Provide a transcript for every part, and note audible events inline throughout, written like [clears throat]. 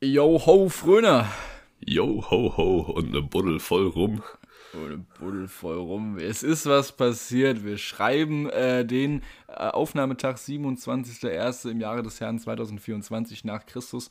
Yo ho, Fröner. Yo ho ho und eine Buddel voll rum. Ohne Buddel voll rum. Es ist was passiert. Wir schreiben äh, den äh, Aufnahmetag 27.01. im Jahre des Herrn 2024 nach Christus.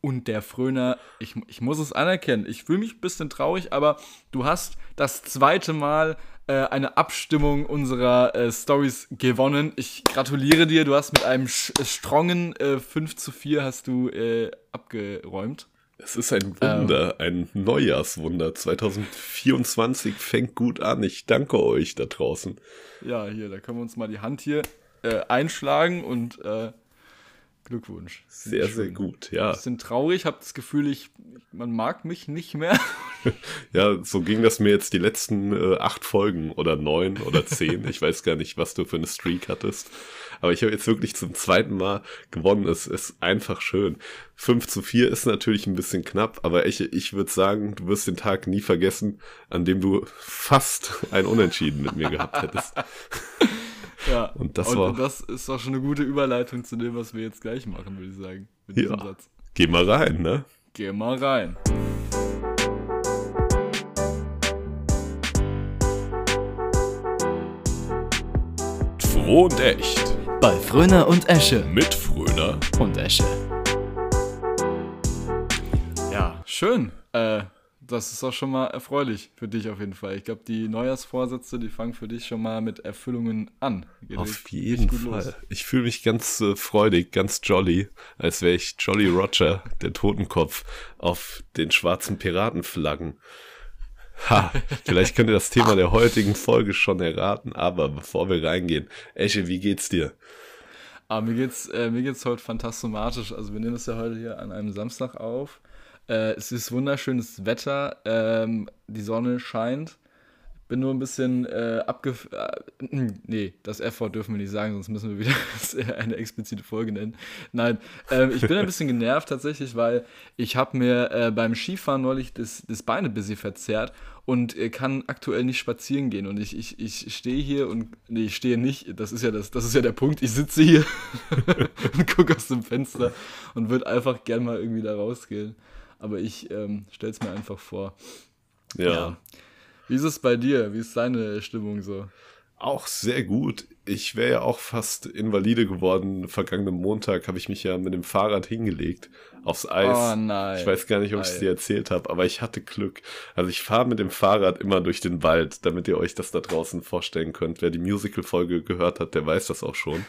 Und der Fröner, ich, ich muss es anerkennen, ich fühle mich ein bisschen traurig, aber du hast das zweite Mal äh, eine Abstimmung unserer äh, Stories gewonnen. Ich gratuliere dir, du hast mit einem strongen äh, 5 zu 4 hast du äh, abgeräumt. Es ist ein Wunder, ähm, ein Neujahrswunder. 2024 fängt gut an. Ich danke euch da draußen. Ja, hier, da können wir uns mal die Hand hier äh, einschlagen und äh, Glückwunsch. Sehr, sehr gut, ja. Bin traurig, habe das Gefühl, ich, man mag mich nicht mehr. [laughs] ja, so ging das mir jetzt die letzten äh, acht Folgen oder neun oder zehn. ich weiß gar nicht, was du für eine Streak hattest. Aber ich habe jetzt wirklich zum zweiten Mal gewonnen. Es ist einfach schön. 5 zu 4 ist natürlich ein bisschen knapp, aber ich, ich würde sagen, du wirst den Tag nie vergessen, an dem du fast ein Unentschieden mit mir gehabt hättest. [laughs] Ja, und das, und war, das ist auch schon eine gute Überleitung zu dem, was wir jetzt gleich machen, würde ich sagen. Mit ja. Satz. Geh mal rein, ne? Geh mal rein. Froh und echt. Bei Fröner und Esche. Mit Fröner und Esche. Ja, schön. Äh, das ist auch schon mal erfreulich für dich auf jeden Fall. Ich glaube, die Neujahrsvorsätze, die fangen für dich schon mal mit Erfüllungen an. Geht auf jeden Fall. Los. Ich fühle mich ganz äh, freudig, ganz jolly, als wäre ich Jolly Roger, der Totenkopf, auf den schwarzen Piratenflaggen. Ha, vielleicht könnt ihr das Thema der heutigen Folge schon erraten, aber bevor wir reingehen, Esche, wie geht's dir? Ah, mir geht's, äh, mir geht's heute fantastisch. Also wir nehmen es ja heute hier an einem Samstag auf. Äh, es ist wunderschönes Wetter, ähm, die Sonne scheint. Bin nur ein bisschen äh, abge... Äh, [clears throat] nee, das F-Wort dürfen wir nicht sagen, sonst müssen wir wieder [laughs] eine explizite Folge nennen. Nein, äh, ich bin ein bisschen genervt tatsächlich, weil ich habe mir äh, beim Skifahren neulich das, das Bein ein bisschen verzerrt und äh, kann aktuell nicht spazieren gehen. Und ich, ich, ich stehe hier und... Nee, ich stehe nicht. Das ist ja, das, das ist ja der Punkt. Ich sitze hier [laughs] und gucke aus dem Fenster und würde einfach gern mal irgendwie da rausgehen aber ich ähm, stelle es mir einfach vor. Ja. ja. Wie ist es bei dir? Wie ist deine Stimmung so? Auch sehr gut. Ich wäre ja auch fast invalide geworden. Vergangenen Montag habe ich mich ja mit dem Fahrrad hingelegt aufs Eis. Oh nein. Ich weiß gar nicht, ob ich es dir erzählt habe, aber ich hatte Glück. Also ich fahre mit dem Fahrrad immer durch den Wald, damit ihr euch das da draußen vorstellen könnt. Wer die Musical-Folge gehört hat, der weiß das auch schon.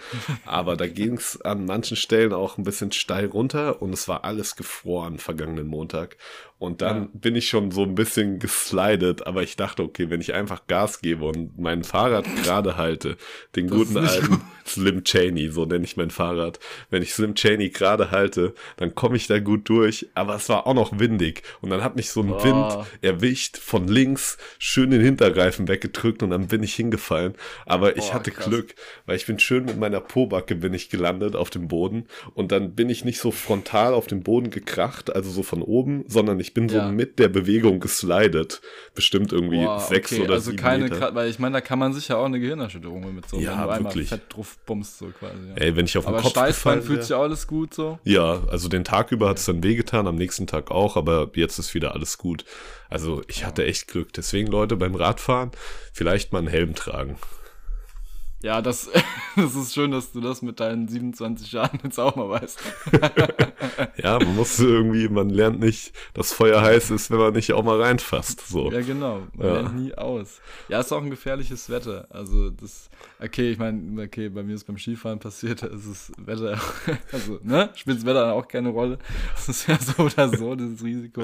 aber da [laughs] ging es an manchen Stellen auch ein bisschen steil runter und es war alles gefroren vergangenen Montag. Und dann ja. bin ich schon so ein bisschen geslidet, aber ich dachte, okay, wenn ich einfach Gas gebe und mein Fahrrad gerade halte, den das guten alten gut. Slim Cheney, so nenne ich mein Fahrrad, wenn ich Slim Cheney gerade halte, dann komme ich ich da gut durch, aber es war auch noch windig. Und dann hat mich so ein oh. Wind erwischt, von links, schön den Hinterreifen weggedrückt und dann bin ich hingefallen. Aber ich oh, hatte krass. Glück, weil ich bin schön mit meiner Pobacke bin ich gelandet auf dem Boden und dann bin ich nicht so frontal auf den Boden gekracht, also so von oben, sondern ich bin ja. so mit der Bewegung geslidet. Bestimmt irgendwie oh, sechs okay. oder also sieben keine, Meter. Weil ich meine, da kann man sich ja auch eine Gehirnerschütterung mit so, ja, wenn wirklich. einmal fett drauf bummst, so quasi. Ja. Ey, wenn ich auf den Aber Kopf Steißbein fühlt sich alles gut so? Ja, also den Tag über hat es dann wehgetan, am nächsten Tag auch, aber jetzt ist wieder alles gut. Also ich hatte echt Glück. Deswegen, Leute, beim Radfahren vielleicht mal einen Helm tragen. Ja, das, [laughs] das ist schön, dass du das mit deinen 27 Jahren jetzt auch mal weißt. [laughs] ja, man muss irgendwie, man lernt nicht, dass Feuer heiß ist, wenn man nicht auch mal reinfasst. So. Ja, genau. Man ja. lernt nie aus. Ja, ist auch ein gefährliches Wetter. Also das, okay, ich meine, okay, bei mir ist beim Skifahren passiert, da ist das Wetter, [laughs] also, ne, spielt das Wetter auch keine Rolle. Das ist ja so oder so, dieses Risiko.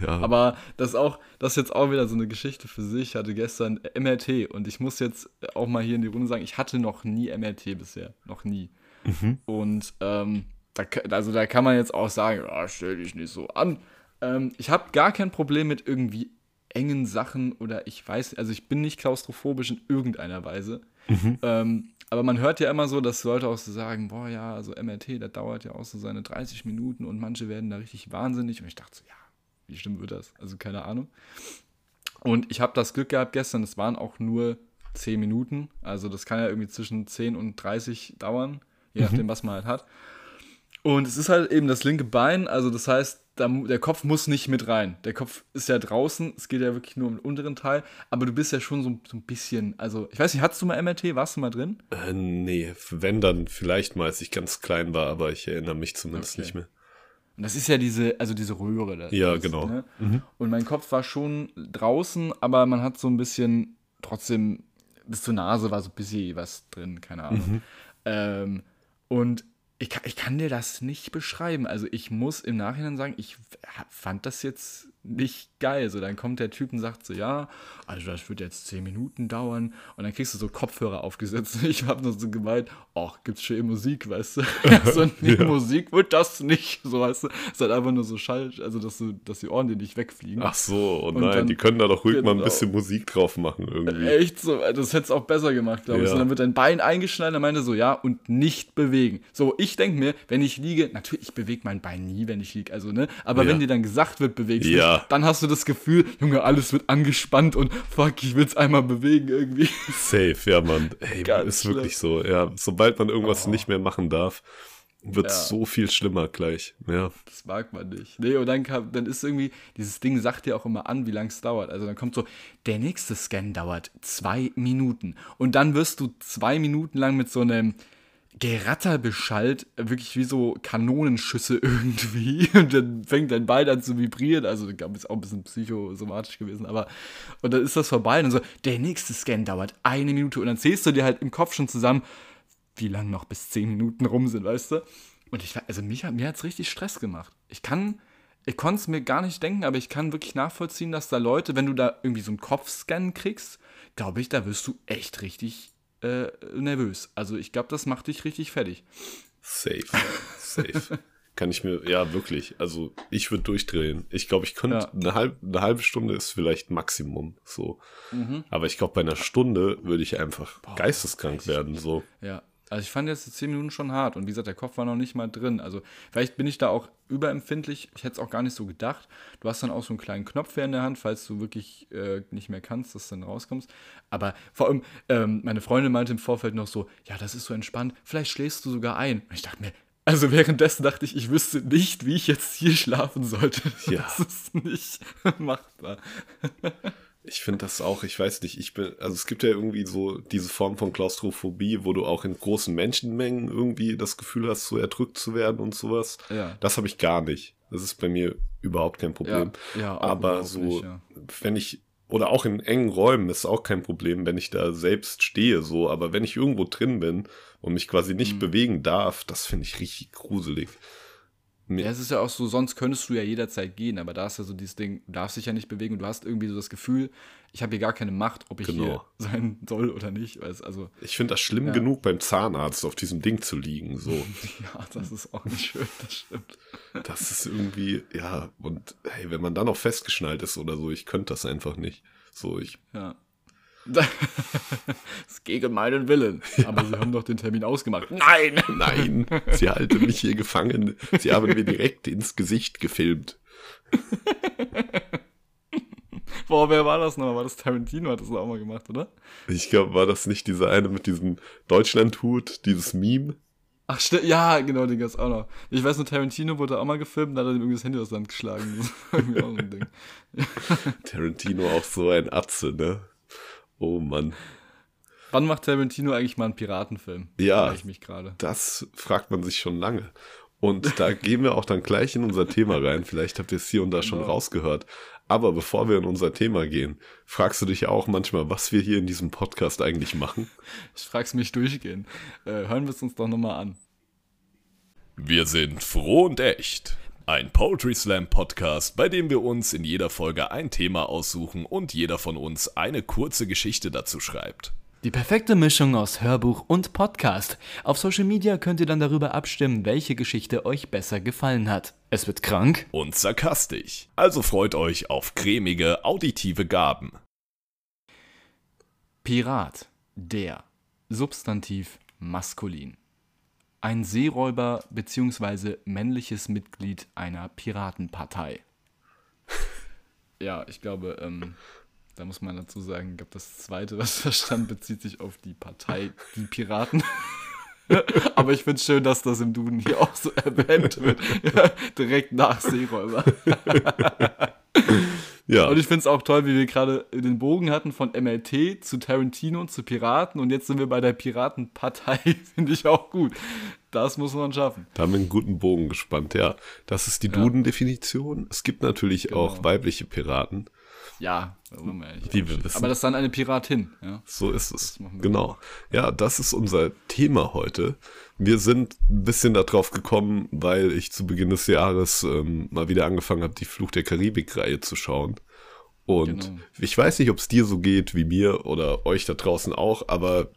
Ja. Aber das ist auch, das ist jetzt auch wieder so eine Geschichte für sich. Ich hatte gestern MRT und ich muss jetzt auch mal hier in die Runde sagen, ich hatte noch nie MRT bisher. Noch nie. Mhm. Und ähm, da, also da kann man jetzt auch sagen, oh, stell dich nicht so an. Ähm, ich habe gar kein Problem mit irgendwie engen Sachen oder ich weiß, also ich bin nicht klaustrophobisch in irgendeiner Weise. Mhm. Ähm, aber man hört ja immer so, dass Leute auch so sagen, boah ja, also MRT, das dauert ja auch so seine 30 Minuten und manche werden da richtig wahnsinnig. Und ich dachte so, ja, wie schlimm wird das? Also keine Ahnung. Und ich habe das Glück gehabt gestern, es waren auch nur 10 Minuten. Also das kann ja irgendwie zwischen 10 und 30 dauern, je mhm. nachdem, was man halt hat. Und es ist halt eben das linke Bein, also das heißt, der Kopf muss nicht mit rein. Der Kopf ist ja draußen, es geht ja wirklich nur um den unteren Teil, aber du bist ja schon so, so ein bisschen, also ich weiß nicht, hattest du mal MRT, warst du mal drin? Äh, nee, wenn dann vielleicht mal, als ich ganz klein war, aber ich erinnere mich zumindest okay. nicht mehr. Und das ist ja diese, also diese Röhre. Da ja, genau. Ne? Mhm. Und mein Kopf war schon draußen, aber man hat so ein bisschen trotzdem, bis zur Nase war so ein bisschen was drin, keine Ahnung. Mhm. Ähm, und ich kann, ich kann dir das nicht beschreiben. Also ich muss im Nachhinein sagen, ich fand das jetzt nicht geil. So, dann kommt der Typ und sagt so, ja, also das wird jetzt zehn Minuten dauern. Und dann kriegst du so Kopfhörer aufgesetzt. [laughs] Ich habe nur so gemeint, ach, gibt's schon eh Musik, weißt du? [laughs] [laughs] so, nee, ja. Musik wird das nicht. So, weißt du? Es ist halt einfach nur so Schall, also dass, du, dass die Ohren dir nicht wegfliegen. Ach so, oh nein, dann, die können da doch ruhig mal ein bisschen Musik drauf machen irgendwie. Echt so, das hätte es auch besser gemacht, glaube ich. Und dann wird dein Bein eingeschnallt, dann meinte so, ja, und nicht bewegen. So, ich denke mir, wenn ich liege, natürlich, ich bewege mein Bein nie, wenn ich liege, also, ne? Aber ja. wenn dir dann gesagt wird, bewegst ja. dich, dann hast du das Gefühl, Junge, alles wird angespannt und fuck, ich will es einmal bewegen irgendwie. Safe, ja, Mann. [laughs] Ey, Ganz ist schlimm. wirklich so. Ja, sobald man irgendwas oh. nicht mehr machen darf, wird es ja. so viel schlimmer gleich. Ja. Das mag man nicht. Nee, und dann, kam, dann ist irgendwie, dieses Ding sagt dir auch immer an, wie lange es dauert. Also dann kommt so, der nächste Scan dauert zwei Minuten. Und dann wirst du zwei Minuten lang mit so einem Geratter beschallt, wirklich wie so Kanonenschüsse [laughs] irgendwie. Und dann fängt dein Bein an zu vibrieren. Also, ich glaube, ist auch ein bisschen psychosomatisch gewesen, aber. Und dann ist das vorbei. Und so, der nächste Scan dauert eine Minute. Und dann zählst du dir halt im Kopf schon zusammen, wie lang noch bis zehn Minuten rum sind, weißt du? Und ich, also mich, mir hat es richtig Stress gemacht. Ich kann, ich konnte es mir gar nicht denken, aber ich kann wirklich nachvollziehen, dass da Leute, wenn du da irgendwie so einen Kopfscan kriegst, glaube ich, da wirst du echt richtig äh, nervös. Also ich glaube, das macht dich richtig fertig. Safe. Safe. [laughs] Kann ich mir, ja, wirklich. Also ich würde durchdrehen. Ich glaube, ich könnte, ja. eine, halb, eine halbe Stunde ist vielleicht Maximum. So. Mhm. Aber ich glaube, bei einer Stunde würde ich einfach Boah, geisteskrank werden. So. Ja, also ich fand jetzt die 10 Minuten schon hart und wie gesagt, der Kopf war noch nicht mal drin. Also vielleicht bin ich da auch überempfindlich. Ich hätte es auch gar nicht so gedacht. Du hast dann auch so einen kleinen Knopf hier in der Hand, falls du wirklich äh, nicht mehr kannst, dass du dann rauskommst. Aber vor allem, ähm, meine Freundin meinte im Vorfeld noch so, ja, das ist so entspannt, vielleicht schläfst du sogar ein. Und ich dachte mir, also währenddessen dachte ich, ich wüsste nicht, wie ich jetzt hier schlafen sollte. Ja. Das ist nicht [laughs] machbar. Ich finde das auch, ich weiß nicht, ich bin, also es gibt ja irgendwie so diese Form von Klaustrophobie, wo du auch in großen Menschenmengen irgendwie das Gefühl hast, so erdrückt zu werden und sowas. Ja. Das habe ich gar nicht. Das ist bei mir überhaupt kein Problem. Ja, ja Aber so, nicht, ja. wenn ich, oder auch in engen Räumen ist auch kein Problem, wenn ich da selbst stehe, so. Aber wenn ich irgendwo drin bin und mich quasi nicht mhm. bewegen darf, das finde ich richtig gruselig. Ja, es ist ja auch so, sonst könntest du ja jederzeit gehen, aber da ist ja so dieses Ding, du darfst dich ja nicht bewegen und du hast irgendwie so das Gefühl, ich habe hier gar keine Macht, ob ich genau. hier sein soll oder nicht. Also, ich finde das schlimm ja. genug, beim Zahnarzt auf diesem Ding zu liegen. So. [laughs] ja, das ist auch nicht schön, das stimmt. Das ist irgendwie, ja, und hey, wenn man dann noch festgeschnallt ist oder so, ich könnte das einfach nicht. So, ich. Ja. Das [laughs] ist gegen meinen Willen. Ja. Aber Sie haben doch den Termin ausgemacht. Nein! Nein! [laughs] Sie halten mich hier gefangen. Sie haben mir direkt ins Gesicht gefilmt. [laughs] Boah, wer war das noch? War das Tarantino? Hat das auch mal gemacht, oder? Ich glaube, war das nicht dieser eine mit diesem Deutschlandhut, dieses Meme? Ach, ja, genau, den gab's auch noch. Ich weiß nur, Tarantino wurde auch mal gefilmt, da hat er ihm irgendwie das Handy aus der Hand geschlagen. Das ist irgendwie auch so ein Ding. Tarantino auch so ein Atze, ne? Oh Mann. Wann macht Tarantino eigentlich mal einen Piratenfilm? Ja, ich mich das fragt man sich schon lange. Und da [laughs] gehen wir auch dann gleich in unser Thema rein. Vielleicht habt ihr es hier und da schon genau. rausgehört. Aber bevor wir in unser Thema gehen, fragst du dich auch manchmal, was wir hier in diesem Podcast eigentlich machen? [laughs] Ich frag's mich durchgehen. Äh, hören wir es uns doch nochmal an. Wir sind froh und echt. Ein Poetry Slam Podcast, bei dem wir uns in jeder Folge ein Thema aussuchen und jeder von uns eine kurze Geschichte dazu schreibt. Die perfekte Mischung aus Hörbuch und Podcast. Auf Social Media könnt ihr dann darüber abstimmen, welche Geschichte euch besser gefallen hat. Es wird krank und sarkastisch. Also freut euch auf cremige auditive Gaben. Pirat, der Substantiv maskulin ein Seeräuber bzw. männliches Mitglied einer Piratenpartei. ja, ich glaube, ähm, da muss man dazu sagen, ich glaube, das zweite, was da stand, bezieht sich auf die Partei Die Piraten. [laughs] Aber ich finde es schön, dass das im Duden hier auch so erwähnt wird. [laughs] Direkt nach Seeräuber. [laughs] ja. Und ich finde es auch toll, wie wir gerade den Bogen hatten von MLT zu Tarantino zu Piraten und jetzt sind wir bei der Piratenpartei. [laughs] finde ich auch gut. Das muss man schaffen. Da haben wir einen guten Bogen gespannt, ja. Das ist die Duden-Definition. Es gibt natürlich genau. auch weibliche Piraten. Ja, wie wir wissen. Aber das ist dann eine Piratin. Ja. So ist es. Genau. Ja, das ist unser Thema heute. Wir sind ein bisschen darauf gekommen, weil ich zu Beginn des Jahres ähm, mal wieder angefangen habe, die Fluch der Karibik-Reihe zu schauen. Und genau. ich weiß nicht, ob es dir so geht wie mir oder euch da draußen auch, aber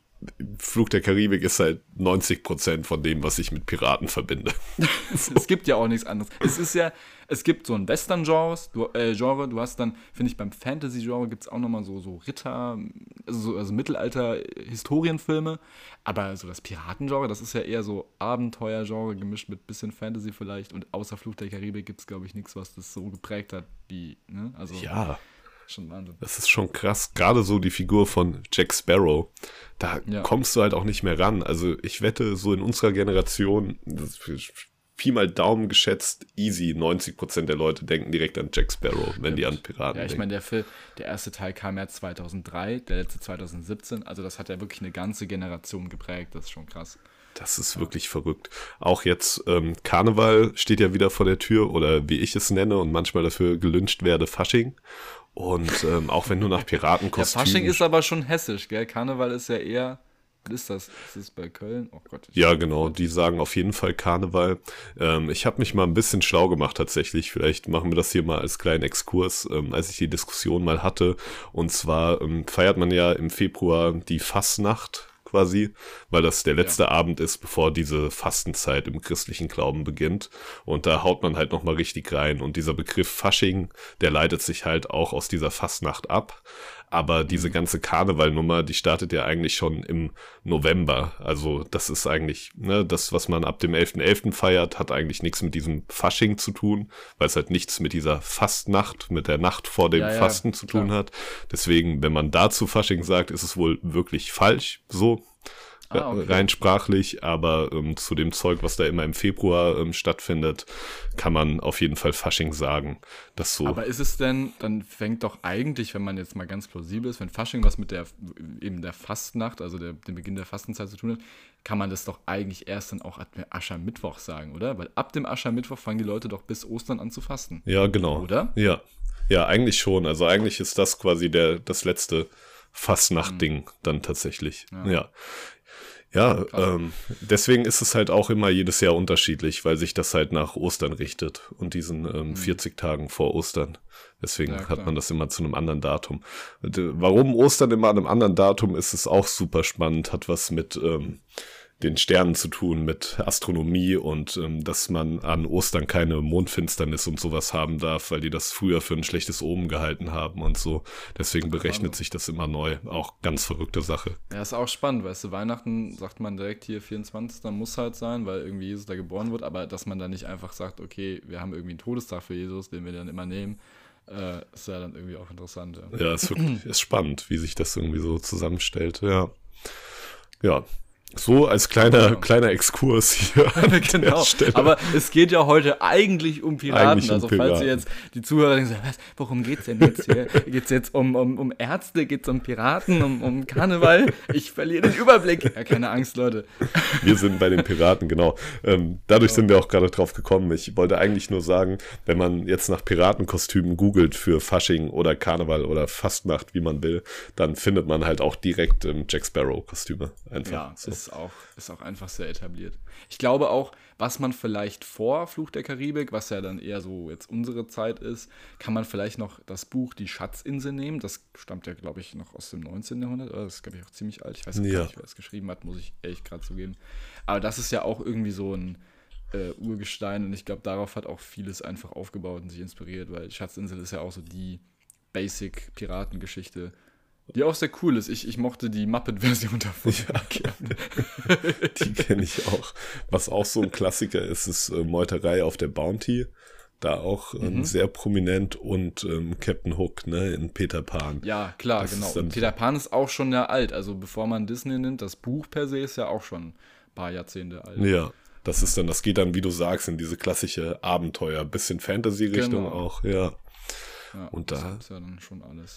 Flug der Karibik ist halt 90 Prozent von dem, was ich mit Piraten verbinde. [laughs] es gibt ja auch nichts anderes. Es ist ja, es gibt so ein Western-Genre, du, äh, Genre, du hast dann, finde ich, beim Fantasy-Genre gibt es auch nochmal so, so Ritter, also, so, also Mittelalter-Historienfilme, aber so das Piraten-Genre, das ist ja eher so Abenteuer-Genre gemischt mit bisschen Fantasy vielleicht und außer Flug der Karibik gibt es, glaube ich, nichts, was das so geprägt hat wie, ne? Also, ja. Schon Wahnsinn. Das ist schon krass. Gerade so die Figur von Jack Sparrow. Da ja. kommst du halt auch nicht mehr ran. Also ich wette, so in unserer Generation, Pi mal Daumen geschätzt, easy, 90% der Leute denken direkt an Jack Sparrow, wenn die an Piraten denken. Ja, ich meine, der Film, der erste Teil kam ja 2003, der letzte 2017. Also das hat ja wirklich eine ganze Generation geprägt. Das ist schon krass. Das ist wirklich verrückt. Auch jetzt ähm, Karneval steht ja wieder vor der Tür oder wie ich es nenne und manchmal dafür gelünscht werde, Fasching. Und ähm, auch wenn du nach Piratenkostümen... [laughs] Ja, Fasching ist aber schon hessisch, gell? Karneval ist ja eher... Ist das? Ist das bei Köln? Oh Gott. Ja, genau. Die sagen auf jeden Fall Karneval. Ähm, ich habe mich mal ein bisschen schlau gemacht tatsächlich. Vielleicht machen wir das hier mal als kleinen Exkurs, ähm, als ich die Diskussion mal hatte. Und zwar ähm, feiert man ja im Februar die Fassnacht quasi, weil das der letzte ja. Abend ist, bevor diese Fastenzeit im christlichen Glauben beginnt. Und da haut man halt nochmal richtig rein. Und dieser Begriff Fasching, der leitet sich halt auch aus dieser Fastnacht ab. Aber diese ganze Karnevalnummer, die startet ja eigentlich schon im November. Also das ist eigentlich, ne, das, was man ab dem 11.11. .11. feiert, hat eigentlich nichts mit diesem Fasching zu tun, weil es halt nichts mit dieser Fastnacht, mit der Nacht vor dem ja, ja, Fasten zu tun hat. Deswegen, wenn man dazu Fasching sagt, ist es wohl wirklich falsch, so. Ah, okay. rein sprachlich, aber ähm, zu dem Zeug, was da immer im Februar ähm, stattfindet, kann man auf jeden Fall Fasching sagen. Das so. Aber ist es denn, dann fängt doch eigentlich, wenn man jetzt mal ganz plausibel ist, wenn Fasching was mit der eben der Fastnacht, also der, dem Beginn der Fastenzeit zu tun hat, kann man das doch eigentlich erst dann auch ab Aschermittwoch sagen, oder? Weil ab dem Aschermittwoch fangen die Leute doch bis Ostern an zu fasten. Ja, genau. Oder? Ja. Ja, eigentlich schon. Also eigentlich ist das quasi der, das letzte Fastnacht-Ding mhm. dann tatsächlich. Ja. ja. Ja, ähm, deswegen ist es halt auch immer jedes Jahr unterschiedlich, weil sich das halt nach Ostern richtet und diesen ähm, 40 mhm. Tagen vor Ostern. Deswegen ja, hat man das immer zu einem anderen Datum. Und, äh, warum Ostern immer an einem anderen Datum ist, ist auch super spannend, hat was mit ähm, den Sternen zu tun, mit Astronomie und ähm, dass man an Ostern keine Mondfinsternis und sowas haben darf, weil die das früher für ein schlechtes Omen gehalten haben und so. Deswegen berechnet sich das immer neu. Auch ganz verrückte Sache. Ja, ist auch spannend, weißt du, Weihnachten sagt man direkt hier 24. muss halt sein, weil irgendwie Jesus da geboren wird, aber dass man dann nicht einfach sagt, okay, wir haben irgendwie einen Todestag für Jesus, den wir dann immer nehmen. Äh, ist ja dann irgendwie auch interessant. Ja, ja ist wirklich ist spannend, wie sich das irgendwie so zusammenstellt. Ja. Ja, so als kleiner, genau. kleiner Exkurs hier. [laughs] genau. Aber es geht ja heute eigentlich um Piraten. Eigentlich um also Piraten. falls ihr jetzt die Zuhörer denken, was, worum geht's denn jetzt hier? [laughs] geht's jetzt um, um, um Ärzte, geht's um Piraten, um, um Karneval? Ich verliere den Überblick. Ja, keine Angst, Leute. Wir sind bei den Piraten, genau. Ähm, dadurch genau. sind wir auch gerade drauf gekommen. Ich wollte eigentlich nur sagen, wenn man jetzt nach Piratenkostümen googelt für Fasching oder Karneval oder Fastnacht, wie man will, dann findet man halt auch direkt ähm, Jack Sparrow-Kostüme. Einfach. Ja, so ist auch, ist auch einfach sehr etabliert. Ich glaube auch, was man vielleicht vor Fluch der Karibik, was ja dann eher so jetzt unsere Zeit ist, kann man vielleicht noch das Buch Die Schatzinsel nehmen. Das stammt ja, glaube ich, noch aus dem 19. Jahrhundert. Das ist, glaube ich, auch ziemlich alt. Ich weiß ja. gar nicht, wer es geschrieben hat, muss ich ehrlich gerade zugeben. Aber das ist ja auch irgendwie so ein äh, Urgestein und ich glaube, darauf hat auch vieles einfach aufgebaut und sich inspiriert, weil Schatzinsel ist ja auch so die Basic-Piratengeschichte die auch sehr cool ist. Ich, ich mochte die Muppet-Version davon. Ja. die kenne ich auch. Was auch so ein Klassiker ist, ist äh, Meuterei auf der Bounty. Da auch ähm, mhm. sehr prominent und ähm, Captain Hook, ne, in Peter Pan. Ja, klar, das genau. Und Peter Pan ist auch schon ja alt. Also bevor man Disney nimmt, das Buch per se ist ja auch schon ein paar Jahrzehnte alt. Ja. Das ist dann, das geht dann, wie du sagst, in diese klassische Abenteuer, bisschen Fantasy-Richtung genau. auch, ja. Ja, und da ja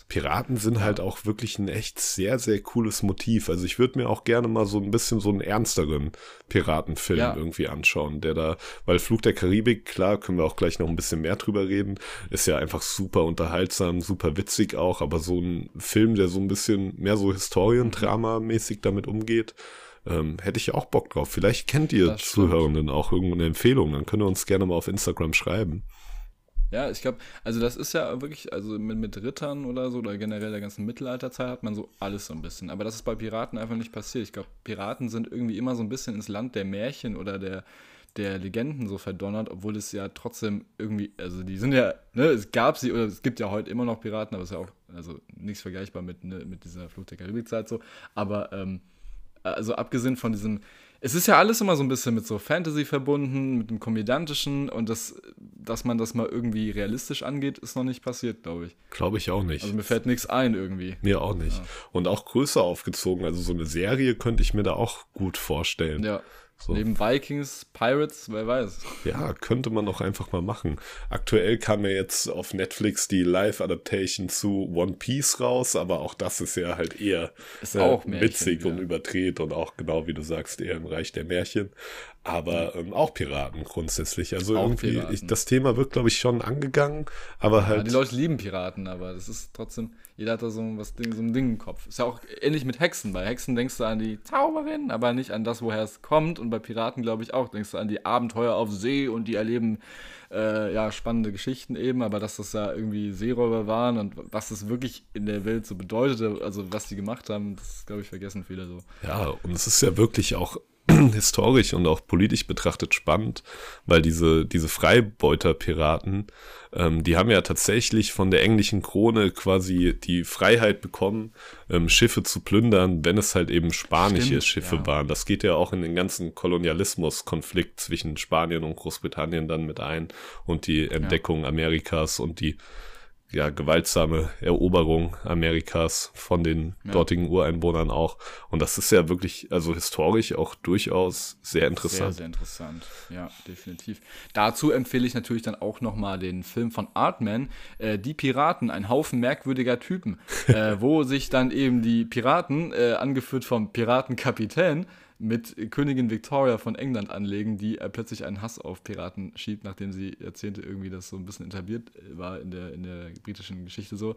Piraten sind ja. halt auch wirklich ein echt sehr, sehr cooles Motiv. Also ich würde mir auch gerne mal so ein bisschen so einen ernsteren Piratenfilm irgendwie anschauen, der da, weil Flug der Karibik, klar, können wir auch gleich noch ein bisschen mehr drüber reden, ist ja einfach super unterhaltsam, super witzig auch, aber so ein Film, der so ein bisschen mehr so Historiendrama-mäßig damit umgeht, ähm, hätte ich auch Bock drauf. Vielleicht kennt ihr Zuhörenden auch irgendeine Empfehlung, dann könnt ihr uns gerne mal auf Instagram schreiben. Ja, ich glaube, also das ist ja wirklich, also mit, mit Rittern oder so, oder generell der ganzen Mittelalterzeit hat man so alles so ein bisschen. Aber das ist bei Piraten einfach nicht passiert. Ich glaube, Piraten sind irgendwie immer so ein bisschen ins Land der Märchen oder der, der Legenden so verdonnert, obwohl es ja trotzdem irgendwie, also die sind ja, ne, es gab sie, oder es gibt ja heute immer noch Piraten, aber es ist ja auch, also nichts vergleichbar mit, ne, mit dieser Flut der Karibikzeit so. Aber, ähm, also abgesehen von diesem, es ist ja alles immer so ein bisschen mit so Fantasy verbunden, mit dem Komödiantischen und das, dass man das mal irgendwie realistisch angeht, ist noch nicht passiert, glaube ich. Glaube ich auch nicht. Also mir fällt nichts ein irgendwie. Mir auch nicht. Ja. Und auch größer aufgezogen, also so eine Serie könnte ich mir da auch gut vorstellen. Ja. So. Neben Vikings, Pirates, wer weiß. Ja, könnte man doch einfach mal machen. Aktuell kam ja jetzt auf Netflix die Live-Adaptation zu One Piece raus, aber auch das ist ja halt eher ist äh, auch witzig ja. und überdreht und auch genau wie du sagst, eher im Reich der Märchen aber ähm, auch Piraten grundsätzlich. Also auch irgendwie, ich, das Thema wird, glaube ich, schon angegangen, aber halt. Ja, die Leute lieben Piraten, aber das ist trotzdem, jeder hat da so, was, so ein Ding im Kopf. Ist ja auch ähnlich mit Hexen. Bei Hexen denkst du an die Zauberin, aber nicht an das, woher es kommt. Und bei Piraten, glaube ich, auch denkst du an die Abenteuer auf See und die erleben äh, ja, spannende Geschichten eben, aber dass das ja irgendwie Seeräuber waren und was das wirklich in der Welt so bedeutete, also was die gemacht haben, das, glaube ich, vergessen viele so. Ja, und es ist ja wirklich auch [clears throat] historisch und auch politisch betrachtet spannend, weil diese, diese Freibeuter-Piraten, ähm, die haben ja tatsächlich von der englischen Krone quasi die Freiheit bekommen, ähm, Schiffe zu plündern, wenn es halt eben spanische Stimmt, Schiffe ja. waren. Das geht ja auch in den ganzen Kolonialismus-Konflikt zwischen Spanien und Großbritannien dann mit ein und die Entdeckung ja. Amerikas und die ja, gewaltsame Eroberung Amerikas von den ja. dortigen Ureinwohnern auch. Und das ist ja wirklich, also historisch auch durchaus sehr interessant. Sehr, sehr interessant. Ja, definitiv. Dazu empfehle ich natürlich dann auch nochmal den Film von Artman, äh, Die Piraten, ein Haufen merkwürdiger Typen, [laughs] äh, wo sich dann eben die Piraten, äh, angeführt vom Piratenkapitän, mit Königin Victoria von England anlegen, die äh, plötzlich einen Hass auf Piraten schiebt, nachdem sie Jahrzehnte irgendwie das so ein bisschen etabliert äh, war in der, in der britischen Geschichte so.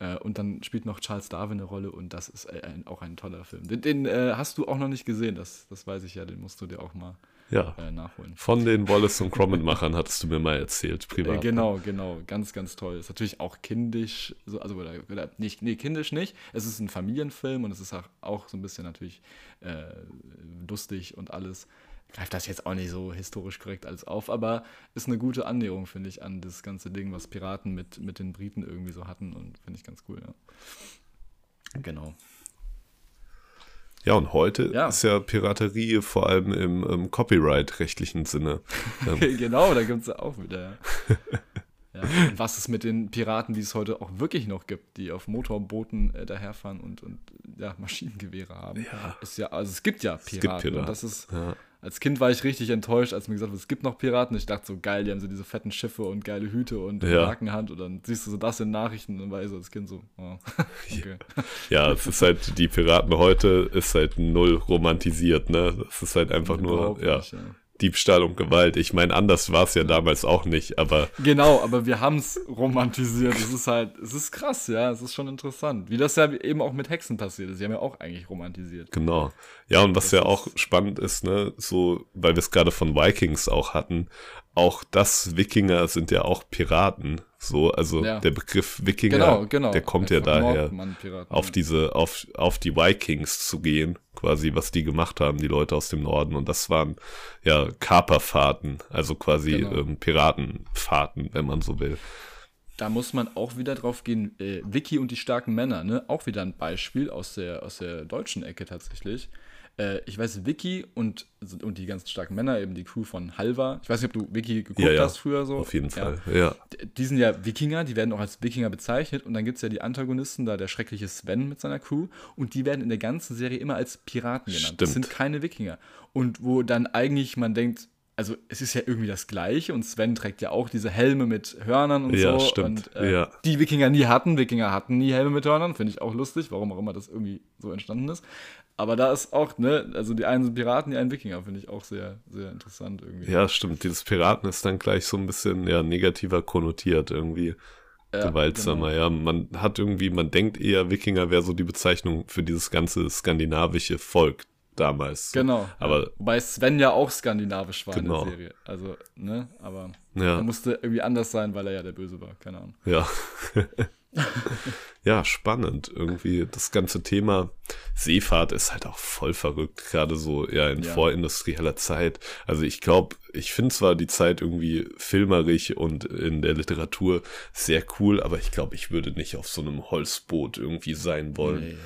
Äh, und dann spielt noch Charles Darwin eine Rolle und das ist äh, ein, auch ein toller Film. Den, den hast du auch noch nicht gesehen, das, das weiß ich ja, den musst du dir auch mal ja. äh, nachholen. Von den Wallace und Gromit-Machern hattest du mir mal erzählt, privat. Äh, genau, genau. Ganz, ganz toll. Ist natürlich auch kindisch, so, also oder, oder, nicht, nee, kindisch nicht. Es ist ein Familienfilm und es ist auch, auch so ein bisschen natürlich äh, lustig und alles. Greift das jetzt auch nicht so historisch korrekt alles auf, aber ist eine gute Annäherung, finde ich, an das ganze Ding, was Piraten mit, mit den Briten irgendwie so hatten und finde ich ganz cool, ja. Genau. Ja, und heute ja. ist ja Piraterie vor allem im, im Copyright-rechtlichen Sinne. [laughs] Ähm. genau, da gibt es ja auch wieder. Ja. was ist mit den Piraten, die es heute auch wirklich noch gibt, die auf Motorbooten äh, daherfahren und, und ja, Maschinengewehre haben? Ja. Ist ja, also es gibt ja Piraten. Es gibt Piraten. Das ist, ja als Kind war ich richtig enttäuscht, als mir gesagt wurde, es gibt noch Piraten. Ich dachte so, geil, die haben so diese fetten Schiffe und geile Hüte und ja. Hakenhand. Und dann siehst du so das in Nachrichten und war ich so als Kind so, oh, [laughs] okay. Ja, es ist halt, die Piraten heute ist halt null romantisiert, ne? Es ist halt einfach nur, ja. Nicht, ja. Diebstahl und Gewalt. Ich meine, anders war es ja damals auch nicht, aber. Genau, aber wir haben es romantisiert. Es ist halt, es ist krass, ja, es ist schon interessant. Wie das ja eben auch mit Hexen passiert ist. Sie haben ja auch eigentlich romantisiert. Genau. Ja, und was das ja auch spannend ist, ne, so, weil wir es gerade von Vikings auch hatten, auch das Wikinger sind ja auch Piraten. So, also ja. der Begriff Wikinger, genau, genau. der kommt ja daher, auf diese, auf, auf die Vikings zu gehen, quasi, was die gemacht haben, die Leute aus dem Norden. Und das waren ja Kaperfahrten, also quasi genau. ähm, Piratenfahrten, wenn man so will. Da muss man auch wieder drauf gehen, äh, Wiki und die starken Männer, ne? Auch wieder ein Beispiel aus der, aus der deutschen Ecke tatsächlich Äh, ich weiß, Vicky und, und die ganzen starken Männer, eben die Crew von Halva. Ich weiß nicht, ob du Vicky geguckt ja, ja. hast früher so. Auf jeden Fall, ja. Die sind ja Wikinger, die werden auch als Wikinger bezeichnet. Und dann gibt es ja die Antagonisten, da der schreckliche Sven mit seiner Crew. Und die werden in der ganzen Serie immer als Piraten genannt. Stimmt. Das sind keine Wikinger. Und wo dann eigentlich man denkt, also es ist ja irgendwie das Gleiche und Sven trägt ja auch diese Helme mit Hörnern und ja, so. Stimmt. Und äh, ja. die Wikinger nie hatten. Wikinger hatten nie Helme mit Hörnern, finde ich auch lustig, warum auch immer das irgendwie so entstanden ist. Aber da ist auch, ne, also die einen sind Piraten, die einen Wikinger, finde ich auch sehr, sehr interessant irgendwie. Ja, stimmt. Dieses Piraten ist dann gleich so ein bisschen ja, negativer konnotiert irgendwie. Ja, gewaltsamer, genau. ja. Man hat irgendwie, man denkt eher, Wikinger wäre so die Bezeichnung für dieses ganze skandinavische Volk damals. Genau. Aber ja. Wobei Sven ja auch skandinavisch war genau. in der Serie. Also, ne, aber ja. er musste irgendwie anders sein, weil er ja der Böse war. Keine Ahnung. Ja. [laughs] [laughs] ja, spannend. Irgendwie das ganze Thema Seefahrt ist halt auch voll verrückt, gerade so ja in ja. vorindustrieller Zeit. Also ich glaube, ich finde zwar die Zeit irgendwie filmerisch und in der Literatur sehr cool, aber ich glaube, ich würde nicht auf so einem Holzboot irgendwie sein wollen. Nee.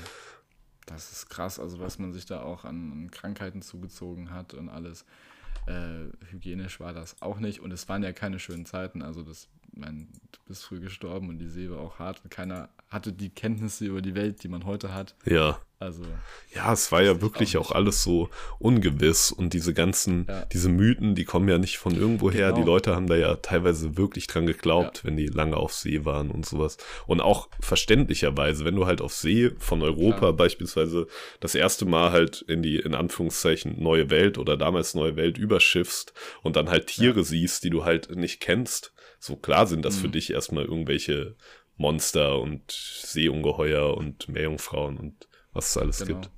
Das ist krass, also was man sich da auch an, an Krankheiten zugezogen hat und alles. Äh, hygienisch war das auch nicht und es waren ja keine schönen Zeiten. Also das, mein, du bist früh gestorben und die See war auch hart und keiner hatte die Kenntnisse über die Welt, die man heute hat. Ja. Also. Ja, es war ja wirklich auch, auch, alles so ungewiss und diese ganzen, ja. diese Mythen, die kommen ja nicht von irgendwo her. Genau. Die Leute haben da ja teilweise wirklich dran geglaubt, ja. wenn die lange auf See waren und sowas. Und auch verständlicherweise, wenn du halt auf See von Europa ja. beispielsweise das erste Mal halt in die, in Anführungszeichen, neue Welt oder damals neue Welt überschiffst und dann halt Tiere siehst, die du halt nicht kennst. So klar sind das mhm. für dich erstmal irgendwelche Monster und Seeungeheuer und Meerjungfrauen und was es alles genau. gibt.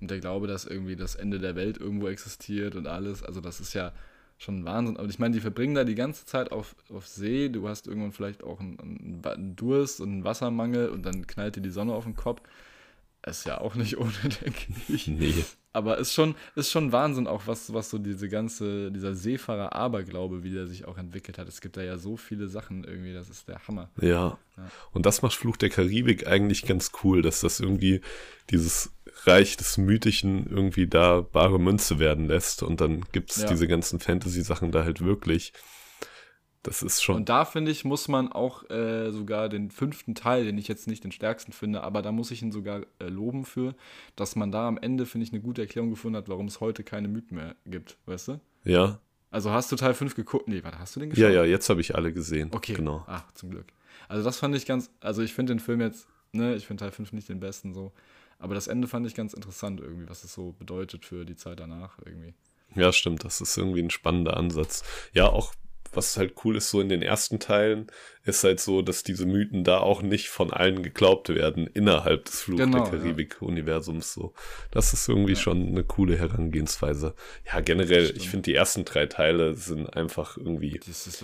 Und der Glaube, dass irgendwie das Ende der Welt irgendwo existiert und alles, also das ist ja schon Wahnsinn. Aber ich meine, die verbringen da die ganze Zeit auf, auf See. Du hast irgendwann vielleicht auch einen, einen Durst und einen Wassermangel und dann knallt dir die Sonne auf den Kopf. Ist ja auch nicht [laughs] ohne, denke ich. Nee. Aber ist schon, ist schon Wahnsinn, auch was, was so diese ganze, dieser Seefahrer-Aberglaube, wie der sich auch entwickelt hat. Es gibt da ja so viele Sachen irgendwie, das ist der Hammer. Ja. ja. Und das macht Fluch der Karibik eigentlich ganz cool, dass das irgendwie dieses Reich des Mythischen irgendwie da bare Münze werden lässt. Und dann gibt es ja. diese ganzen Fantasy-Sachen da halt wirklich. Das ist schon. Und da finde ich, muss man auch äh, sogar den fünften Teil, den ich jetzt nicht den stärksten finde, aber da muss ich ihn sogar äh, loben für, dass man da am Ende, finde ich, eine gute Erklärung gefunden hat, warum es heute keine Mythen mehr gibt, weißt du? Ja. Also hast du Teil 5 geguckt? Nee, warte, hast du den geschaut? Ja, ja, jetzt habe ich alle gesehen. Okay. Genau. Ach, zum Glück. Also das fand ich ganz, also ich finde den Film jetzt, ne, ich finde Teil 5 nicht den besten so, aber das Ende fand ich ganz interessant irgendwie, was es so bedeutet für die Zeit danach irgendwie. Ja, stimmt, das ist irgendwie ein spannender Ansatz. Ja, auch was halt cool ist, so in den ersten Teilen, ist halt so, dass diese Mythen da auch nicht von allen geglaubt werden, innerhalb des Flug genau, der Karibik-Universums. So. Das ist irgendwie ja. schon eine coole Herangehensweise. Ja, generell, ich finde, die ersten drei Teile sind einfach irgendwie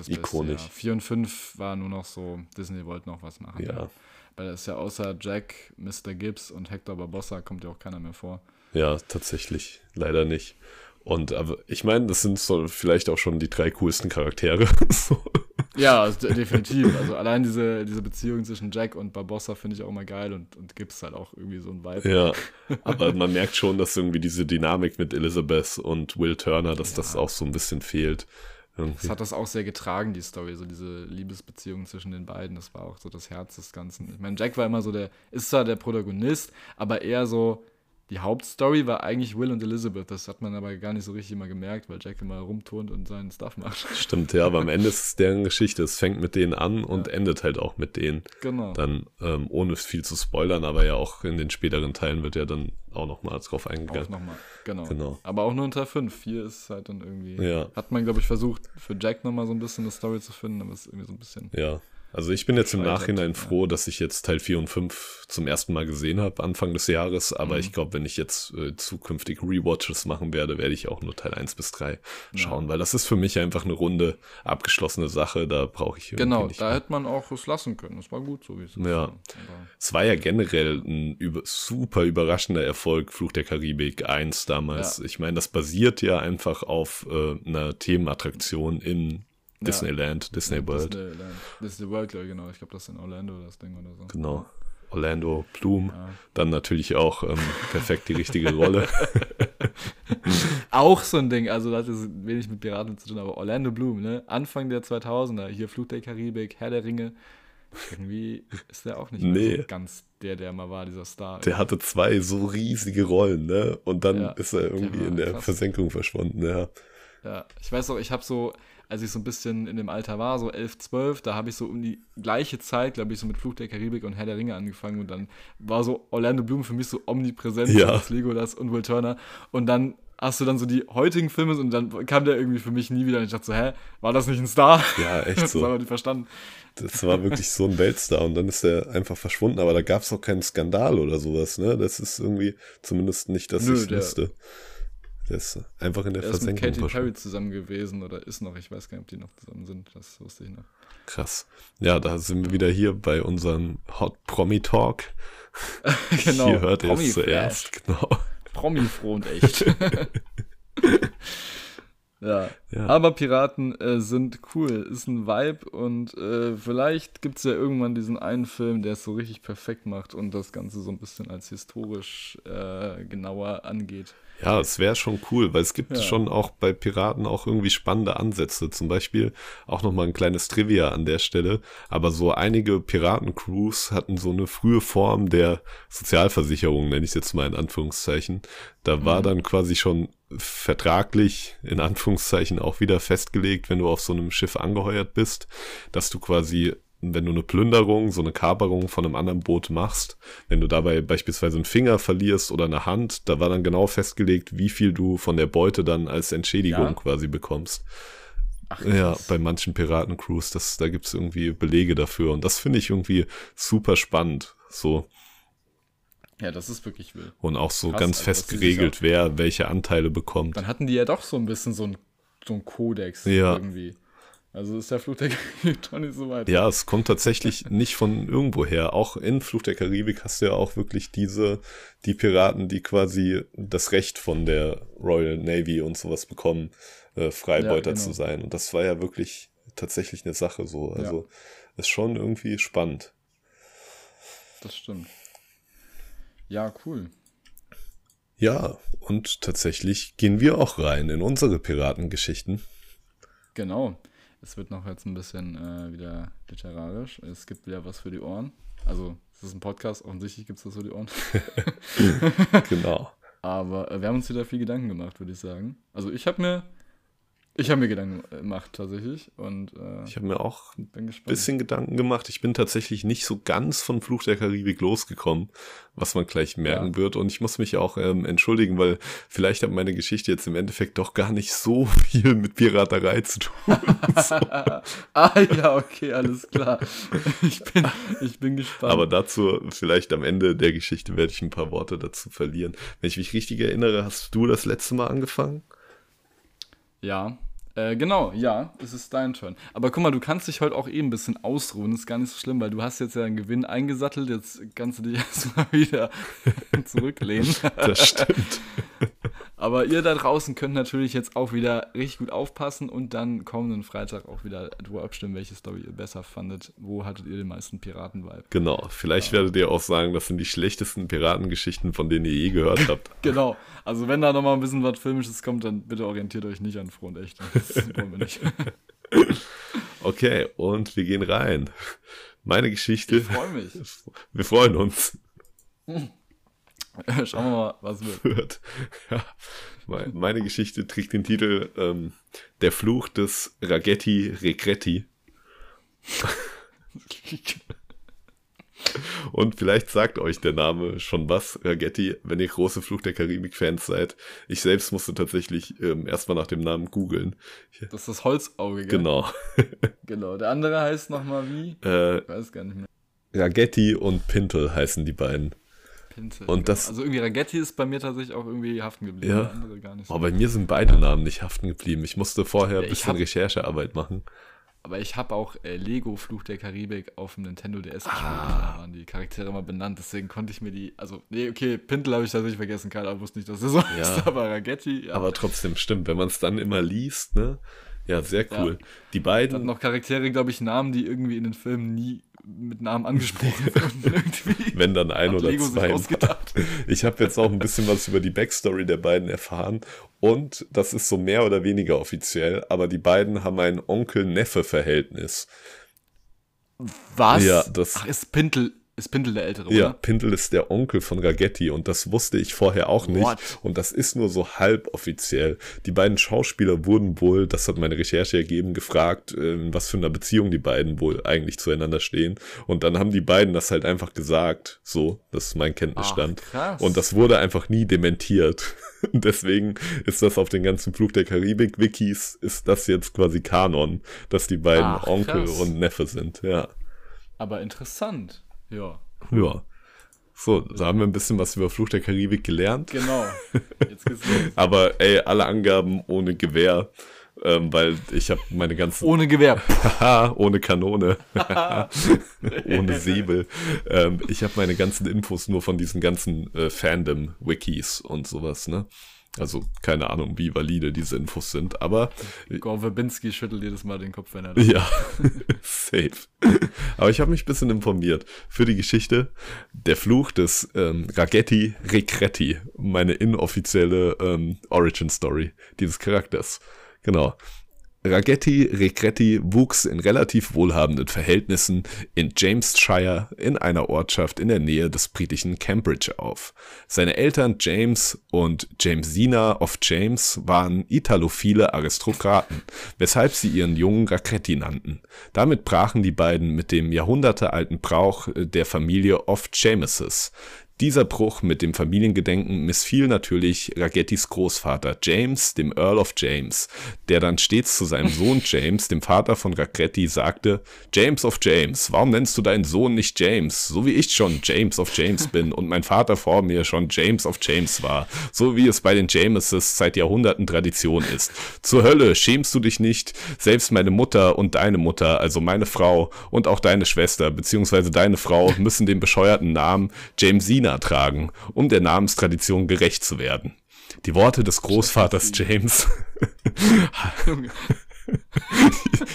ikonisch. Beste, ja. Vier und fünf war nur noch so, Disney wollte noch was machen. Ja. ja. Weil es ja außer Jack, Mr. Gibbs und Hector Barbossa kommt ja auch keiner mehr vor. Ja, tatsächlich. Leider nicht. Und aber ich meine, das sind so vielleicht auch schon die drei coolsten Charaktere. [laughs] Ja, also definitiv. Also allein diese, diese Beziehung zwischen Jack und Barbossa finde ich auch immer geil und, und gibt es halt auch irgendwie so ein Vibe. Ja, [laughs] aber man merkt schon, dass irgendwie diese Dynamik mit Elizabeth und Will Turner, dass ja. das auch so ein bisschen fehlt. Irgendwie. Das hat das auch sehr getragen, die Story, so diese Liebesbeziehung zwischen den beiden. Das war auch so das Herz des Ganzen. Ich meine, Jack war immer so der, ist zwar der Protagonist, aber eher so, die Hauptstory war eigentlich Will und Elizabeth. Das hat man aber gar nicht so richtig immer gemerkt, weil Jack immer rumturnt und seinen Stuff macht. Stimmt, ja, aber am Ende ist es deren Geschichte. Es fängt mit denen an und ja. endet halt auch mit denen. Genau. Dann, ähm, ohne viel zu spoilern, aber ja auch in den späteren Teilen wird ja dann auch nochmal drauf eingegangen. Auch nochmal, genau. genau. Aber auch nur unter 5. 4 ist halt dann irgendwie. Ja. Hat man, glaube ich, versucht, für Jack nochmal so ein bisschen eine Story zu finden, aber es ist irgendwie so ein bisschen. Ja. Also ich bin jetzt im Nachhinein froh, dass ich jetzt Teil 4 und 5 zum ersten Mal gesehen habe, Anfang des Jahres. Aber mhm. ich glaube, wenn ich jetzt äh, zukünftig Rewatches machen werde, werde ich auch nur Teil 1 bis 3 schauen, ja. weil das ist für mich einfach eine runde, abgeschlossene Sache. Da brauche ich Genau, nicht da mehr. hätte man auch es lassen können. Das war gut, so wie es ist. Ja. Es war ja generell ein über, super überraschender Erfolg, Fluch der Karibik 1 damals. Ja. Ich meine, das basiert ja einfach auf äh, einer Themenattraktion in Disneyland, Disney ja, World. Disneyland. Disney World, genau. Ich glaube, das ist in Orlando das Ding oder so. Genau. Orlando Bloom. Ja. Dann natürlich auch ähm, perfekt die richtige Rolle. [laughs] auch so ein Ding, also das hat wenig mit Piraten zu tun, aber Orlando Bloom, ne? Anfang der 2000er, hier Flug der Karibik, Herr der Ringe. Irgendwie ist der auch nicht nee. so ganz der, der mal war, dieser Star. Der hatte zwei so riesige Rollen, ne? Und dann ja, ist er irgendwie der in der krass. Versenkung verschwunden, ja. Ja, ich weiß auch, ich habe so, als ich so ein bisschen in dem Alter war, so 11, 12, da habe ich so um die gleiche Zeit, glaube ich, so mit Fluch der Karibik und Herr der Ringe angefangen und dann war so Orlando Bloom für mich so omnipräsent, ja. als Legolas und Will Turner und dann hast du dann so die heutigen Filme und dann kam der irgendwie für mich nie wieder und ich dachte so, hä, war das nicht ein Star? Ja, echt [laughs] so. das haben wir nicht verstanden. Das war wirklich so ein Weltstar und dann ist er einfach verschwunden, aber da gab es auch keinen Skandal oder sowas, ne? Das ist irgendwie zumindest nicht, dass ich wüsste. Der ist einfach in der, der Versenkung. Ist mit Katy Perry zusammen gewesen oder ist noch, ich weiß gar nicht, ob die noch zusammen sind, das wusste ich noch. Krass. Ja, da sind wir wieder hier bei unserem Hot Promi Talk. [laughs] genau. Hier hört ihr es zuerst, genau. Promi-froh und echt. [laughs] [laughs] ja. ja. Aber Piraten äh, sind cool, ist ein Vibe und äh, vielleicht gibt es ja irgendwann diesen einen Film, der es so richtig perfekt macht und das Ganze so ein bisschen als historisch äh, genauer angeht. Ja, es wäre schon cool, weil es gibt ja. schon auch bei Piraten auch irgendwie spannende Ansätze. Zum Beispiel auch nochmal ein kleines Trivia an der Stelle. Aber so einige Piratencrews hatten so eine frühe Form der Sozialversicherung, nenne ich es jetzt mal in Anführungszeichen. Da mhm. war dann quasi schon vertraglich in Anführungszeichen auch wieder festgelegt, wenn du auf so einem Schiff angeheuert bist, dass du quasi wenn du eine Plünderung, so eine Kaperung von einem anderen Boot machst, wenn du dabei beispielsweise einen Finger verlierst oder eine Hand, da war dann genau festgelegt, wie viel du von der Beute dann als Entschädigung ja? quasi bekommst. Ach, ja, bei manchen Piratencrews, das, da gibt es irgendwie Belege dafür und das finde ich irgendwie super spannend. So. Ja, das ist wirklich wild. Und auch so krass, ganz also, fest geregelt, wer welche Anteile bekommt. Dann hatten die ja doch so ein bisschen so ein, so ein Kodex ja. irgendwie. Also ist der Fluch der Karibik [laughs] doch nicht so weit. Ja, es kommt tatsächlich [laughs] nicht von irgendwo her. Auch in Fluch der Karibik hast du ja auch wirklich diese, die Piraten, die quasi das Recht von der Royal Navy und sowas bekommen, äh, Freibeuter ja, genau. zu sein. Und das war ja wirklich tatsächlich eine Sache so. Also ja. ist schon irgendwie spannend. Das stimmt. Ja, cool. Ja, und tatsächlich gehen wir auch rein in unsere Piratengeschichten. Genau. Es wird noch jetzt ein bisschen äh, wieder literarisch. Es gibt wieder was für die Ohren. Also, es ist ein Podcast, offensichtlich gibt es was für die Ohren. [laughs] genau. [laughs] Aber äh, wir haben uns wieder viel Gedanken gemacht, würde ich sagen. Also, ich habe mir ich habe mir Gedanken gemacht tatsächlich und äh, ich habe mir auch ein bisschen Gedanken gemacht. Ich bin tatsächlich nicht so ganz von Fluch der Karibik losgekommen, was man gleich merken ja. wird. Und ich muss mich auch ähm, entschuldigen, weil vielleicht hat meine Geschichte jetzt im Endeffekt doch gar nicht so [laughs] viel mit Piraterei zu tun. [laughs] so. ah ja, okay, alles klar. Ich bin, ich bin gespannt. Aber dazu vielleicht am Ende der Geschichte werde ich ein paar Worte dazu verlieren. Wenn ich mich richtig erinnere, hast du das letzte Mal angefangen? Ja, äh, genau, ja, es ist dein Turn. Aber guck mal, du kannst dich heute auch eben ein bisschen ausruhen. Ist gar nicht so schlimm, weil du hast jetzt ja einen Gewinn eingesattelt. Jetzt kannst du dich [laughs] erstmal wieder [laughs] zurücklehnen. Das stimmt. [laughs] Aber ihr da draußen könnt natürlich jetzt auch wieder richtig gut aufpassen und dann kommenden Freitag auch wieder drüber abstimmen, welche Story ihr besser fandet. Wo hattet ihr den meisten Piraten-Vibe? Genau, vielleicht ja. werdet ihr auch sagen, das sind die schlechtesten Piratengeschichten, von denen ihr je gehört [laughs] habt. genau, also wenn da nochmal ein bisschen was Filmisches kommt, dann bitte orientiert euch nicht an Froh und Echt. Das wollen wir nicht. [laughs] okay, und wir gehen rein. Meine Geschichte. Ich freue mich. Wir freuen uns. [laughs] Schauen wir mal, was wird. [laughs] Ja, meine Geschichte trägt den Titel ähm, Der Fluch des Raghetti Regretti. [laughs] Und vielleicht sagt euch der Name schon was, Raghetti, wenn ihr große Fluch der Karibik-Fans seid. Ich selbst musste tatsächlich ähm, erstmal nach dem Namen googeln. Das ist das Holzauge, gell? Genau. genau. Der andere heißt nochmal wie? Äh, ich weiß gar nicht mehr. Raghetti und Pintel heißen die beiden. Pinte. Und das, also irgendwie Ragetti ist bei mir tatsächlich auch irgendwie haften geblieben. Ja. Andere gar nicht so. Aber bei mir sind beide Namen nicht haften geblieben. Ich musste vorher ein bisschen hab, Recherchearbeit machen. Aber ich habe auch äh, Lego Fluch der Karibik auf dem Nintendo DS gespielt. Ah. Da waren die Charaktere mal benannt, deswegen konnte ich mir die. Also, nee, okay, Pintel habe ich tatsächlich vergessen, Keiner wusste nicht, dass er so [laughs] ja. ist, aber Ragetti. Ja. Aber trotzdem stimmt, wenn man es dann immer liest, ne? Ja, sehr cool. Ja. Die beiden. Dann noch Charaktere, glaube ich, Namen, die irgendwie in den Filmen nie mit Namen angesprochen [laughs] werden. Wenn dann ein oder Lego zwei. [laughs] Ich habe jetzt auch ein bisschen was über die Backstory der beiden erfahren und das ist so mehr oder weniger offiziell, aber die beiden haben ein Onkel-Neffe-Verhältnis. Was? Ja, das Ach, ist Pintel ist Pintel der Ältere, Ja, oder? Pintel ist der Onkel von Ragetti und das wusste ich vorher auch nicht. What? Und das ist nur so halb offiziell. Die beiden Schauspieler wurden wohl, das hat meine Recherche ergeben, gefragt, in was für einer Beziehung die beiden wohl eigentlich zueinander stehen. Und dann haben die beiden das halt einfach gesagt. So, das ist mein Kenntnisstand. Ach, krass. Und das wurde einfach nie dementiert. [laughs] Deswegen ist das auf den ganzen Flug der Karibik-Wikis, ist das jetzt quasi Kanon, dass die beiden Ach, Onkel und Neffe sind, ja. Aber interessant. Ja. Ja. So, da haben wir ein bisschen was über Fluch der Karibik gelernt. Genau. Jetzt geht's los. [laughs] Aber ey, alle Angaben ohne Gewehr, ähm, weil ich habe meine ganzen. [laughs] Ohne Gewehr. ohne Kanone. [laughs] ohne Säbel. Ähm, ich habe meine ganzen Infos nur von diesen ganzen äh, Fandom-Wikis und sowas, ne? Also keine Ahnung, wie valide diese Infos sind, aber. Gore Verbinski schüttelt jedes Mal den Kopf, wenn er das Ja, [laughs] safe. Aber ich habe mich ein bisschen informiert für die Geschichte. Der Fluch des ähm, Ragetti Recretti, meine inoffizielle ähm, Origin Story dieses Charakters. Genau. Ragetti Recretti wuchs in relativ wohlhabenden Verhältnissen in Jamesshire in einer Ortschaft in der Nähe des britischen Cambridge auf. Seine Eltern James und Jamesina of James waren italophile Aristokraten, weshalb sie ihren Jungen Ragetti nannten. Damit brachen die beiden mit dem jahrhundertealten Brauch der Familie of Jameses, dieser Bruch mit dem Familiengedenken missfiel natürlich Ragettis Großvater James, dem Earl of James, der dann stets zu seinem [laughs] Sohn James, dem Vater von Ragetti, sagte, James of James, warum nennst du deinen Sohn nicht James, so wie ich schon James of James bin und mein Vater vor mir schon James of James war, so wie es bei den Jameses seit Jahrhunderten Tradition ist. Zur Hölle, schämst du dich nicht? Selbst meine Mutter und deine Mutter, also meine Frau und auch deine Schwester, beziehungsweise deine Frau, müssen den bescheuerten Namen Jamesina China tragen, um der Namenstradition gerecht zu werden. Die Worte des Großvaters James.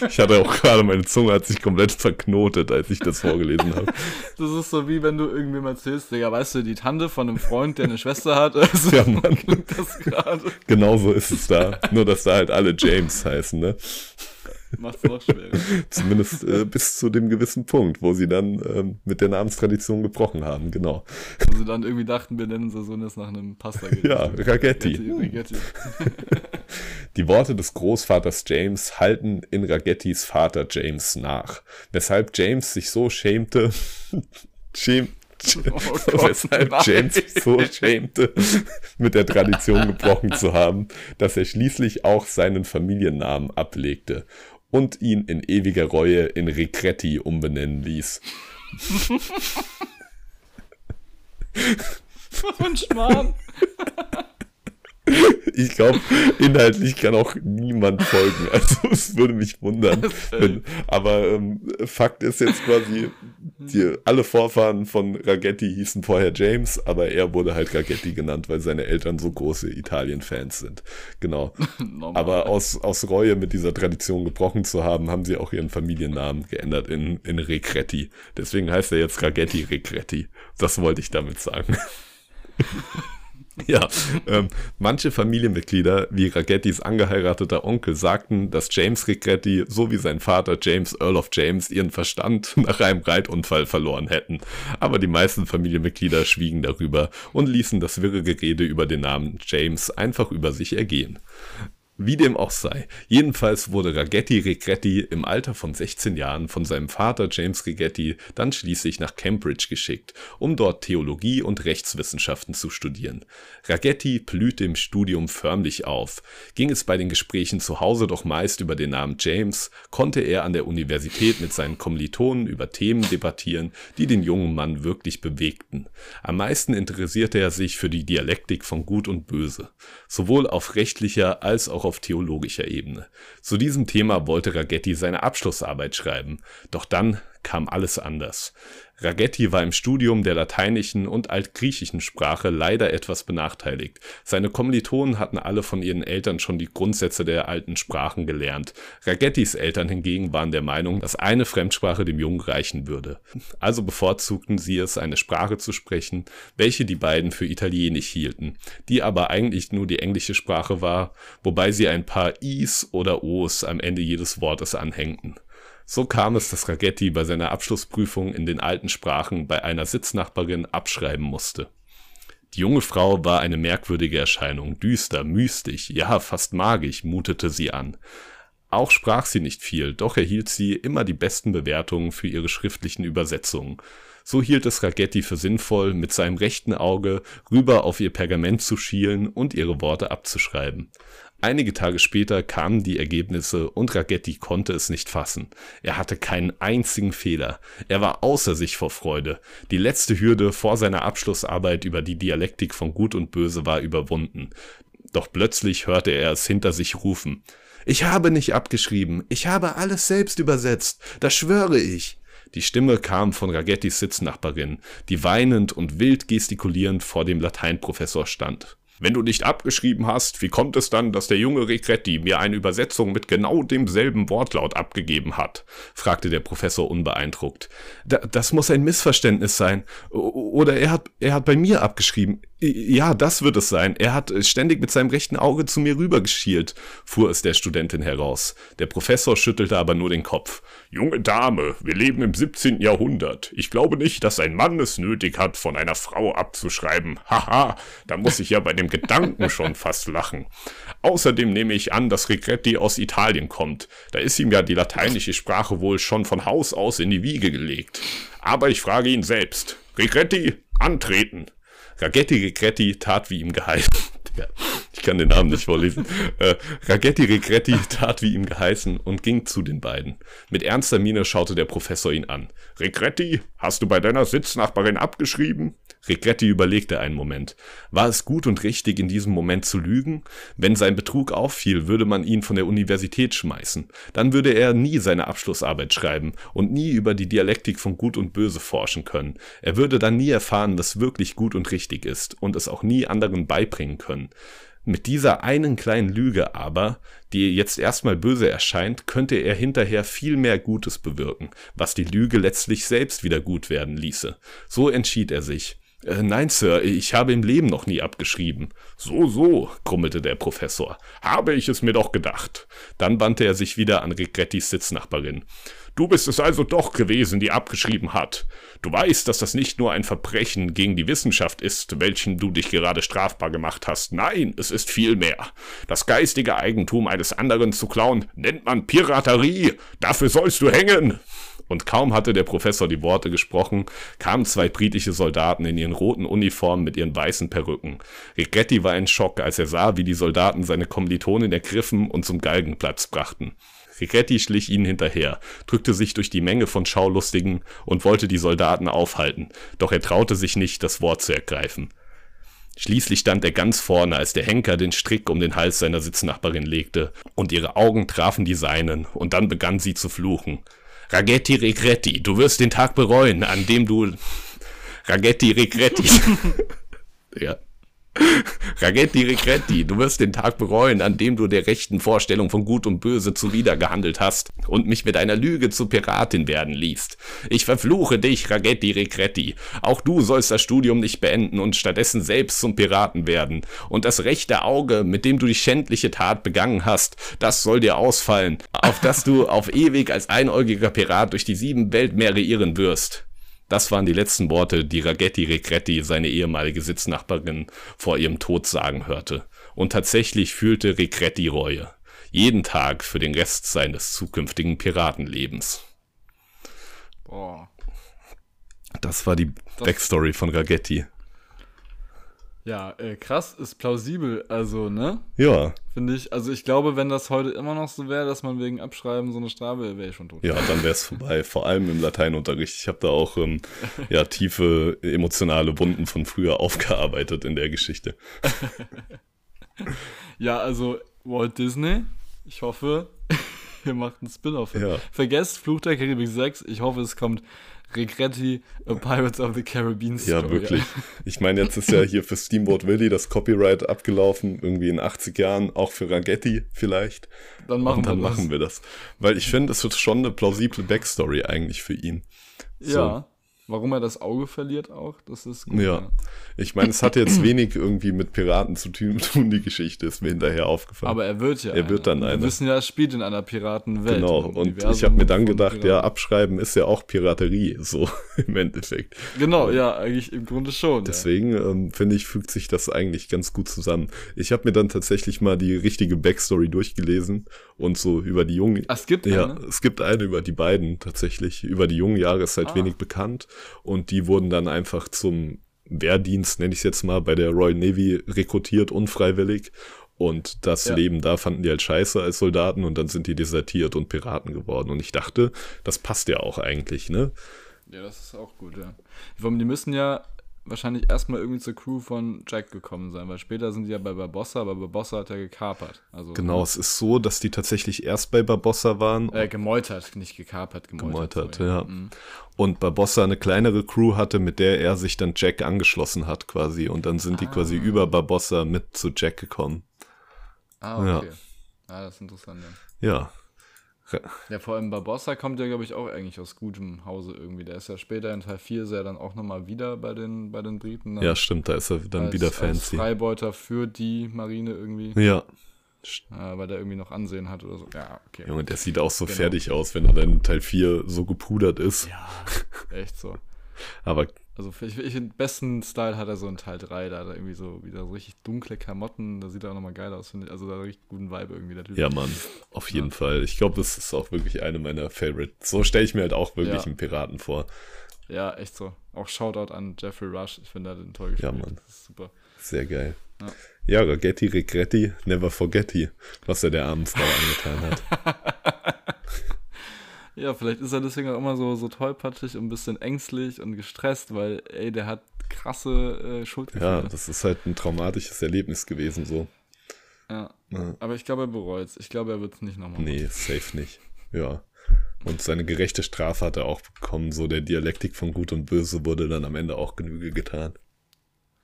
ich hatte auch gerade, meine Zunge hat sich komplett verknotet, als ich das vorgelesen habe. Das ist so wie wenn du irgendwem erzählst, Digga, weißt du, die Tante von einem Freund, der eine Schwester hat. Also, [laughs] ja, Mann. Das Genau so ist es da. Nur, dass da halt alle James heißen, ne? Macht's noch schwerer. [laughs] Zumindest äh, bis zu dem gewissen Punkt, wo sie dann ähm, mit der Namenstradition gebrochen haben, genau. Wo sie dann irgendwie dachten, wir nennen unser Sohn jetzt nach einem Pasta. Ja, Ragetti. Ragetti. [laughs] Die Worte des Großvaters James halten in Ragettis Vater James nach, weshalb James sich so schämte, [laughs] schämt, Oh weshalb James so schämte, mit der Tradition gebrochen zu haben, dass er schließlich auch seinen Familiennamen ablegte und ihn in ewiger Reue in Recretti umbenennen ließ. [laughs] ein Schmarrn. Ich glaube, inhaltlich kann auch niemand folgen. Also es würde mich wundern. Wenn, aber ähm, Fakt ist jetzt quasi, die, alle Vorfahren von Ragetti hießen vorher James, aber er wurde halt Ragetti genannt, weil seine Eltern so große Italien-Fans sind. Genau. [laughs] aber aus, aus Reue mit dieser Tradition gebrochen zu haben, haben sie auch ihren Familiennamen geändert in, in Recretti. Deswegen heißt er jetzt Ragetti Recretti. Das wollte ich damit sagen. [laughs] [laughs] Ja, ähm, manche Familienmitglieder, wie Ragettis angeheirateter Onkel, sagten, dass James Rigetti so wie sein Vater James Earl of James ihren Verstand [laughs] nach einem Reitunfall verloren hätten. Aber die meisten Familienmitglieder schwiegen darüber und ließen das wirre Gerede über den Namen James einfach über sich ergehen. Wie dem auch sei. Jedenfalls wurde Ragetti Regretti im Alter von 16 Jahren von seinem Vater James Regretti dann schließlich nach Cambridge geschickt, um dort Theologie und Rechtswissenschaften zu studieren. Ragetti blühte im Studium förmlich auf. Ging es bei den Gesprächen zu Hause doch meist über den Namen James, konnte er an der Universität mit seinen Kommilitonen über Themen debattieren, die den jungen Mann wirklich bewegten. Am meisten interessierte er sich für die Dialektik von Gut und Böse, sowohl auf rechtlicher als auch auf theologischer Ebene. Zu diesem Thema wollte Ragetti seine Abschlussarbeit schreiben, doch dann kam alles anders. Ragetti war im Studium der lateinischen und altgriechischen Sprache leider etwas benachteiligt. Seine Kommilitonen hatten alle von ihren Eltern schon die Grundsätze der alten Sprachen gelernt. Ragettis Eltern hingegen waren der Meinung, dass eine Fremdsprache dem Jungen reichen würde. Also bevorzugten sie es, eine Sprache zu sprechen, welche die beiden für Italienisch hielten, die aber eigentlich nur die englische Sprache war, wobei sie ein paar Is oder Os am Ende jedes Wortes anhängten. So kam es, dass Ragetti bei seiner Abschlussprüfung in den alten Sprachen bei einer Sitznachbarin abschreiben musste. Die junge Frau war eine merkwürdige Erscheinung, düster, mystisch, ja fast magisch, mutete sie an. Auch sprach sie nicht viel, doch erhielt sie immer die besten Bewertungen für ihre schriftlichen Übersetzungen. So hielt es Ragetti für sinnvoll, mit seinem rechten Auge rüber auf ihr Pergament zu schielen und ihre Worte abzuschreiben. Einige Tage später kamen die Ergebnisse und Ragetti konnte es nicht fassen. Er hatte keinen einzigen Fehler. Er war außer sich vor Freude. Die letzte Hürde vor seiner Abschlussarbeit über die Dialektik von Gut und Böse war überwunden. Doch plötzlich hörte er es hinter sich rufen. Ich habe nicht abgeschrieben. Ich habe alles selbst übersetzt. Das schwöre ich. Die Stimme kam von Ragettis Sitznachbarin, die weinend und wild gestikulierend vor dem Lateinprofessor stand. Wenn du nicht abgeschrieben hast, wie kommt es dann, dass der junge Regretti mir eine Übersetzung mit genau demselben Wortlaut abgegeben hat? fragte der Professor unbeeindruckt. Da, das muss ein Missverständnis sein. Oder er hat, er hat bei mir abgeschrieben. Ja, das wird es sein. Er hat ständig mit seinem rechten Auge zu mir rübergeschielt, fuhr es der Studentin heraus. Der Professor schüttelte aber nur den Kopf. Junge Dame, wir leben im 17. Jahrhundert. Ich glaube nicht, dass ein Mann es nötig hat, von einer Frau abzuschreiben. [laughs] Haha, da muss ich ja bei dem Gedanken [laughs] schon fast lachen. Außerdem nehme ich an, dass Regretti aus Italien kommt. Da ist ihm ja die lateinische Sprache wohl schon von Haus aus in die Wiege gelegt. Aber ich frage ihn selbst. Regretti, antreten. Ragetti Regretti tat wie ihm geheißen. [laughs] ich kann den Namen nicht vorlesen. Äh, Ragetti Regretti tat wie ihm geheißen und ging zu den beiden. Mit ernster Miene schaute der Professor ihn an. Regretti, hast du bei deiner Sitznachbarin abgeschrieben? Regretti überlegte einen Moment. War es gut und richtig, in diesem Moment zu lügen? Wenn sein Betrug auffiel, würde man ihn von der Universität schmeißen. Dann würde er nie seine Abschlussarbeit schreiben und nie über die Dialektik von Gut und Böse forschen können. Er würde dann nie erfahren, was wirklich gut und richtig ist und es auch nie anderen beibringen können. Mit dieser einen kleinen Lüge aber, die jetzt erstmal böse erscheint, könnte er hinterher viel mehr Gutes bewirken, was die Lüge letztlich selbst wieder gut werden ließe. So entschied er sich. Äh, nein, Sir, ich habe im Leben noch nie abgeschrieben. So, so, grummelte der Professor. Habe ich es mir doch gedacht. Dann wandte er sich wieder an Regrettis Sitznachbarin. Du bist es also doch gewesen, die abgeschrieben hat. Du weißt, dass das nicht nur ein Verbrechen gegen die Wissenschaft ist, welchen du dich gerade strafbar gemacht hast. Nein, es ist viel mehr. Das geistige Eigentum eines anderen zu klauen, nennt man Piraterie. Dafür sollst du hängen. Und kaum hatte der Professor die Worte gesprochen, kamen zwei britische Soldaten in ihren roten Uniformen mit ihren weißen Perücken. Rigetti war in Schock, als er sah, wie die Soldaten seine Kommilitonen ergriffen und zum Galgenplatz brachten. Rigetti schlich ihnen hinterher, drückte sich durch die Menge von Schaulustigen und wollte die Soldaten aufhalten, doch er traute sich nicht, das Wort zu ergreifen. Schließlich stand er ganz vorne, als der Henker den Strick um den Hals seiner Sitznachbarin legte, und ihre Augen trafen die seinen, und dann begann sie zu fluchen. Ragetti Regretti, du wirst den Tag bereuen, an dem du... Ragetti Regretti. [laughs] ja. Ragetti Regretti, du wirst den Tag bereuen, an dem du der rechten Vorstellung von Gut und Böse zuwider gehandelt hast und mich mit einer Lüge zur Piratin werden ließt. Ich verfluche dich, Ragetti Regretti. Auch du sollst das Studium nicht beenden und stattdessen selbst zum Piraten werden. Und das rechte Auge, mit dem du die schändliche Tat begangen hast, das soll dir ausfallen, auf das du auf ewig als einäugiger Pirat durch die sieben Weltmeere irren wirst. Das waren die letzten Worte, die Ragetti Regretti, seine ehemalige Sitznachbarin, vor ihrem Tod sagen hörte. Und tatsächlich fühlte Regretti Reue. Jeden Tag für den Rest seines zukünftigen Piratenlebens. Boah. Das war die das Backstory von Ragetti. Ja, äh, krass, ist plausibel, also, ne? Ja. Finde ich, also ich glaube, wenn das heute immer noch so wäre, dass man wegen Abschreiben so eine Strafe, wäre ich schon tot. Ja, dann wäre es vorbei, vor allem im Lateinunterricht. Ich habe da auch ähm, [laughs] ja, tiefe emotionale Wunden von früher aufgearbeitet in der Geschichte. [laughs] ja, also Walt Disney, ich hoffe, [laughs] ihr macht einen Spin-off. Ja. Vergesst Fluch der Karibik 6. Ich hoffe, es kommt Regretti, A Pirates of the Caribbean Story. Ja, wirklich. Ich meine, jetzt ist ja hier für Steamboat Willie das Copyright abgelaufen, irgendwie in 80 Jahren, auch für Ragetti vielleicht. Dann machen, Und dann wir, das. machen wir das. Weil ich finde, es wird schon eine plausible Backstory eigentlich für ihn. So. Warum er das Auge verliert auch, das ist gut. Ja. ja. Ich meine, es hat jetzt [clears throat] wenig irgendwie mit Piraten zu [laughs] tun, die Geschichte ist mir hinterher aufgefallen. Aber er wird ja. Er einer. wird dann einer. Wir wissen ja, er spielt in einer Piratenwelt. Genau, und ich habe mir dann gedacht, Piraten. ja, abschreiben ist ja auch Piraterie, [laughs] so im Endeffekt. Genau, ja, eigentlich im Grunde schon. Deswegen ja. ähm, finde ich, fügt sich das eigentlich ganz gut zusammen. Ich habe mir dann tatsächlich mal die richtige Backstory durchgelesen und so über die jungen. Ach, es gibt eine? Ja, es gibt eine über die beiden tatsächlich. Über die jungen Jahre ist halt ah. wenig bekannt und die wurden dann einfach zum Wehrdienst, nenne ich es jetzt mal, bei der Royal Navy rekrutiert, unfreiwillig. Und das ja. Leben da fanden die halt scheiße als Soldaten und dann sind die desertiert und Piraten geworden. Und ich dachte, das passt ja auch eigentlich, ne? Ja, das ist auch gut, ja. Die müssen ja wahrscheinlich erstmal irgendwie zur Crew von Jack gekommen sein, weil später sind die ja bei Barbossa, aber Barbossa hat ja gekapert. Also, genau, es ist so, dass die tatsächlich erst bei Barbossa waren. Äh, gemeutert, nicht gekapert, gemeutert. Gemeutert, ja. Mhm. Und Barbossa eine kleinere Crew hatte, mit der er sich dann Jack angeschlossen hat quasi. Und dann sind ah. die quasi über Barbossa mit zu Jack gekommen. Ah, okay. Ja, ah, das ist interessant, ja. Ja, ja, vor allem Barbossa kommt ja, glaube ich, auch eigentlich aus gutem Hause irgendwie. Der ist ja später in Teil 4 sehr dann auch nochmal wieder bei den, bei den Briten. Ne? Ja, stimmt, da ist er dann als, wieder fancy. Als Freibeuter für die Marine irgendwie. Ja. Äh, weil der irgendwie noch Ansehen hat oder so. Ja, okay. Junge, der sieht auch so genau. fertig aus, wenn er dann in Teil 4 so gepudert ist. Ja, [laughs] echt so. Aber also ich, ich den besten Style hat er so in Teil 3, da hat er irgendwie so wieder so richtig dunkle Klamotten, da sieht er auch nochmal geil aus, finde ich. Also da hat er richtig guten Vibe irgendwie, der Typ. Ja, Mann, auf jeden ja. Fall. Ich glaube, das ist auch wirklich eine meiner Favorites. So stelle ich mir halt auch wirklich ja. einen Piraten vor. Ja, echt so. Auch Shoutout an Jeffrey Rush, ich finde, er hat den toll gespielt. Ja, Mann. Das ist super. Sehr geil. Ja, ja Ragetti, Regretti, never forgetti, was er der armen Frau angetan hat. [laughs] Ja, vielleicht ist er deswegen auch immer so, so tollpatschig und ein bisschen ängstlich und gestresst, weil, ey, der hat krasse äh, Schuldgefühle. Ja, das ist halt ein traumatisches Erlebnis gewesen, so. Ja. ja. Aber ich glaube, er bereut es. Ich glaube, er wird es nicht nochmal machen. Nee, safe nicht. Ja. Und seine gerechte Strafe hat er auch bekommen. So der Dialektik von Gut und Böse wurde dann am Ende auch Genüge getan.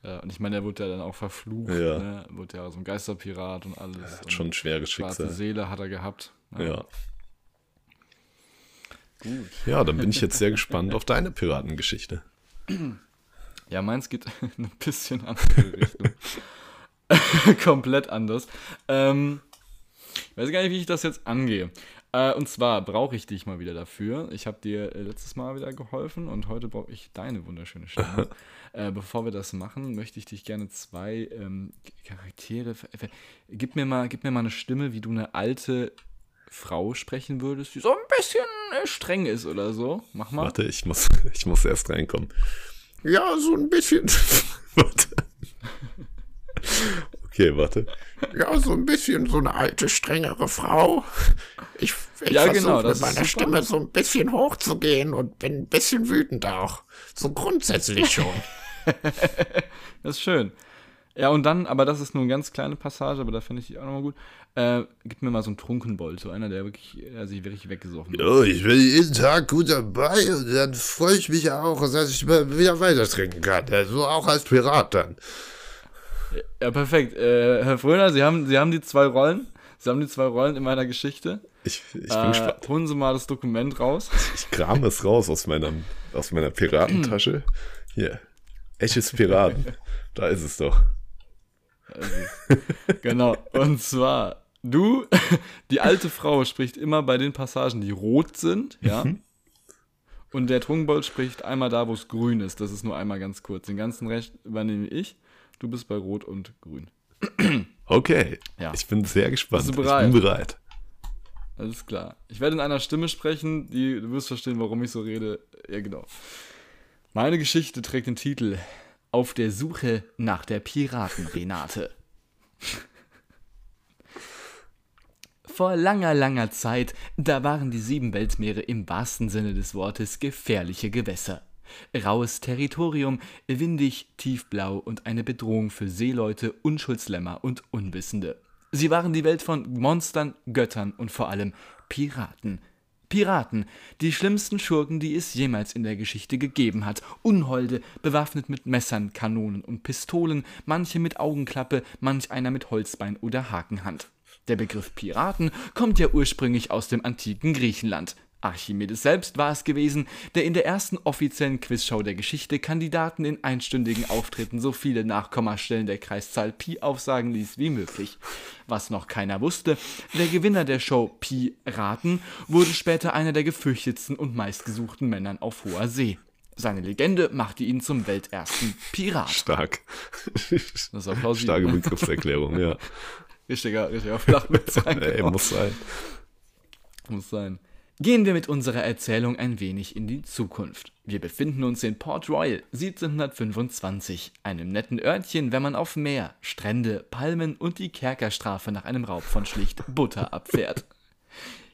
Ja, und ich meine, er wurde ja dann auch verflucht. Ja. Ne? Er wurde ja so ein Geisterpirat und alles. Er hat schon ein schweres Schicksal. Schwarze Seele hat er gehabt. ja. ja. Gut. Ja, dann bin ich jetzt sehr gespannt auf deine Piratengeschichte. [clears throat] Ja, meins geht [laughs] in ein bisschen andere Richtung. [laughs] Komplett anders. Ähm, ich weiß gar nicht, wie ich das jetzt angehe. Äh, und zwar brauche ich dich mal wieder dafür. Ich habe dir äh, letztes Mal wieder geholfen und heute brauche ich deine wunderschöne Stimme. [laughs] äh, bevor wir das machen, möchte ich dich gerne zwei ähm, Charaktere. Gib mir, mal, gib mir mal eine Stimme, wie du eine alte Frau sprechen würdest, die so ein bisschen äh, streng ist oder so. Mach mal. Warte, ich muss, [laughs] ich muss erst reinkommen. Ja, so ein bisschen. [laughs] warte. [laughs] Okay, warte. Ja, so ein bisschen so eine alte, strengere Frau. Ich, ich ja, genau, versuche mit meiner Stimme so ein bisschen hochzugehen und bin ein bisschen wütend auch. So grundsätzlich schon. das ist schön. Ja, und dann, aber das ist nur eine ganz kleine Passage, aber da finde ich die auch nochmal gut. Äh, gib mir mal so einen Trunkenbold, so einer, der wirklich, der sich wirklich weggesoffen hat. Ja, ich bin jeden Tag gut dabei und dann freue ich mich auch, dass ich wieder weiter trinken kann. Also auch als Pirat dann. Ja, perfekt. Äh, Herr Fröner, Sie haben, Sie haben die zwei Rollen. Sie haben die zwei Rollen in meiner Geschichte. Ich, ich bin äh, gespannt. Holen Sie mal das Dokument raus. Ich kram es raus aus meiner, aus meiner Piratentasche. Hier. Echtes Piraten. da ist es doch. [laughs] genau. Und zwar, du, [laughs] die alte Frau spricht immer bei den Passagen, die rot sind, ja. Mhm. Und der Trunkenbold spricht einmal da, wo es grün ist. Das ist nur einmal ganz kurz. Den ganzen Recht übernehme ich. Du bist bei Rot und Grün. [clears throat] Okay. Ja. Ich bin sehr gespannt. Bist du bereit? Ich bin bereit. Alles klar. Ich werde in einer Stimme sprechen, die du wirst verstehen, warum ich so rede. Ja, genau. Meine Geschichte trägt den Titel auf der Suche nach der Piraten-Renate. [laughs] Vor langer, langer Zeit, da waren die sieben Weltmeere im wahrsten Sinne des Wortes gefährliche Gewässer. Raues Territorium, windig, tiefblau und eine Bedrohung für Seeleute, Unschuldslämmer und Unwissende. Sie waren die Welt von Monstern, Göttern und vor allem Piraten. Piraten, die schlimmsten Schurken, die es jemals in der Geschichte gegeben hat. Unholde, bewaffnet mit Messern, Kanonen und Pistolen, manche mit Augenklappe, manch einer mit Holzbein oder Hakenhand. Der Begriff Piraten kommt ja ursprünglich aus dem antiken Griechenland. Archimedes selbst war es gewesen, der in der ersten offiziellen Quizshow der Geschichte Kandidaten in einstündigen Auftritten so viele Nachkommastellen der Kreiszahl Pi aufsagen ließ wie möglich. Was noch keiner wusste, der Gewinner der Show Pi Raten wurde später einer der gefürchtetsten und meistgesuchten Männern auf hoher See. Seine Legende machte ihn zum weltersten Pirat. Stark. Das war plausibel. Starke Begriffserklärung, ja. Richtiger, richtiger Flachwitz. Ey, muss sein. Muss sein. Gehen wir mit unserer Erzählung ein wenig in die Zukunft. Wir befinden uns in Port Royal 1725, einem netten Örtchen, wenn man auf Meer, Strände, Palmen und die Kerkerstrafe nach einem Raub von schlicht Butter abfährt.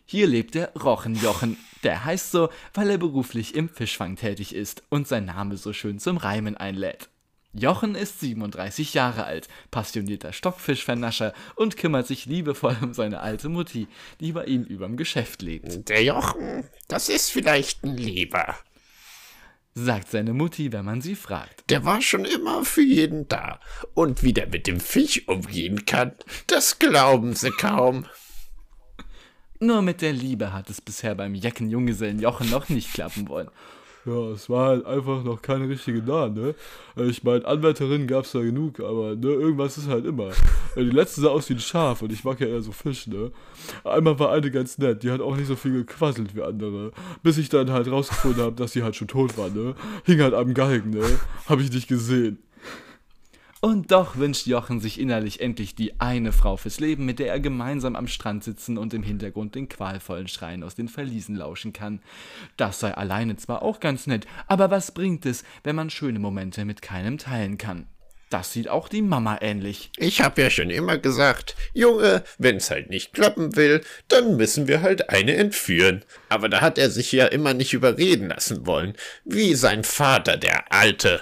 Hier lebt der Rochenjochen. Der heißt so, weil er beruflich im Fischfang tätig ist und sein Name so schön zum Reimen einlädt. Jochen ist 37 Jahre alt, passionierter Stockfischvernascher und kümmert sich liebevoll um seine alte Mutti, die bei ihm überm Geschäft lebt. Der Jochen, das ist vielleicht ein Lieber, sagt seine Mutti, wenn man sie fragt. Der war schon immer für jeden da. Und wie der mit dem Fisch umgehen kann, das glauben sie kaum. Nur mit der Liebe hat es bisher beim Jeckenjunggesellen Jochen noch nicht klappen wollen. Ja, es war halt einfach noch keine richtige da, ne? Äh, ich meine, Anwärterinnen gab es da genug, aber ne, irgendwas ist halt immer. Äh, die letzte sah aus wie ein Schaf und ich mag ja eher so Fisch, ne? Einmal war eine ganz nett, die hat auch nicht so viel gequasselt wie andere. Bis ich dann halt rausgefunden habe, dass sie halt schon tot war, ne? Hing halt am Galgen, ne? Hab ich nicht gesehen. Und doch wünscht Jochen sich innerlich endlich die eine Frau fürs Leben, mit der er gemeinsam am Strand sitzen und im Hintergrund den qualvollen Schreien aus den Verliesen lauschen kann. Das sei alleine zwar auch ganz nett, aber was bringt es, wenn man schöne Momente mit keinem teilen kann? Das sieht auch die Mama ähnlich. Ich hab ja schon immer gesagt, Junge, wenn's halt nicht klappen will, dann müssen wir halt eine entführen. Aber da hat er sich ja immer nicht überreden lassen wollen, wie sein Vater, der Alte.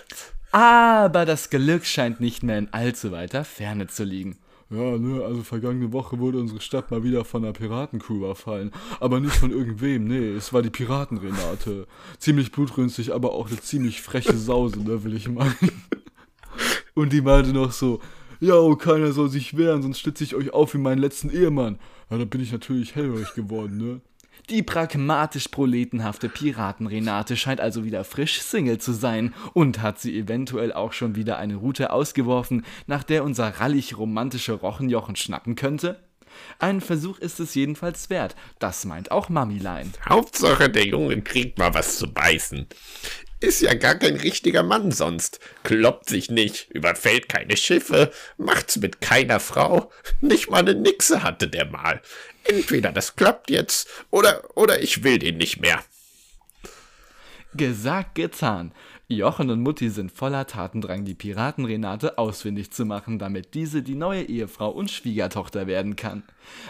Aber das Glück scheint nicht mehr in allzu weiter Ferne zu liegen. Ja, ne, also vergangene Woche wurde unsere Stadt mal wieder von einer Piratencrew überfallen. Aber nicht von irgendwem, nee, es war die Piratenrenate. Ziemlich blutrünstig, aber auch eine ziemlich freche Sause, ne, will ich meinen. Und die meinte noch so, ja, oh, keiner soll sich wehren, sonst schlitze ich euch auf wie meinen letzten Ehemann. Ja, da bin ich natürlich hellhörig geworden, ne? Die pragmatisch-proletenhafte Piraten-Renate scheint also wieder frisch Single zu sein und hat sie eventuell auch schon wieder eine Route ausgeworfen, nach der unser rallig romantische Rochenjochen schnappen könnte? Ein Versuch ist es jedenfalls wert, das meint auch Mamilein. Hauptsache, der Junge kriegt mal was zu beißen. Ist ja gar kein richtiger Mann sonst. Kloppt sich nicht, überfällt keine Schiffe, macht's mit keiner Frau. Nicht mal eine Nixe hatte der mal. Entweder das klappt jetzt, oder, oder ich will den nicht mehr. Gesagt, getan. Jochen und Mutti sind voller Tatendrang, die Piraten Renate ausfindig zu machen, damit diese die neue Ehefrau und Schwiegertochter werden kann.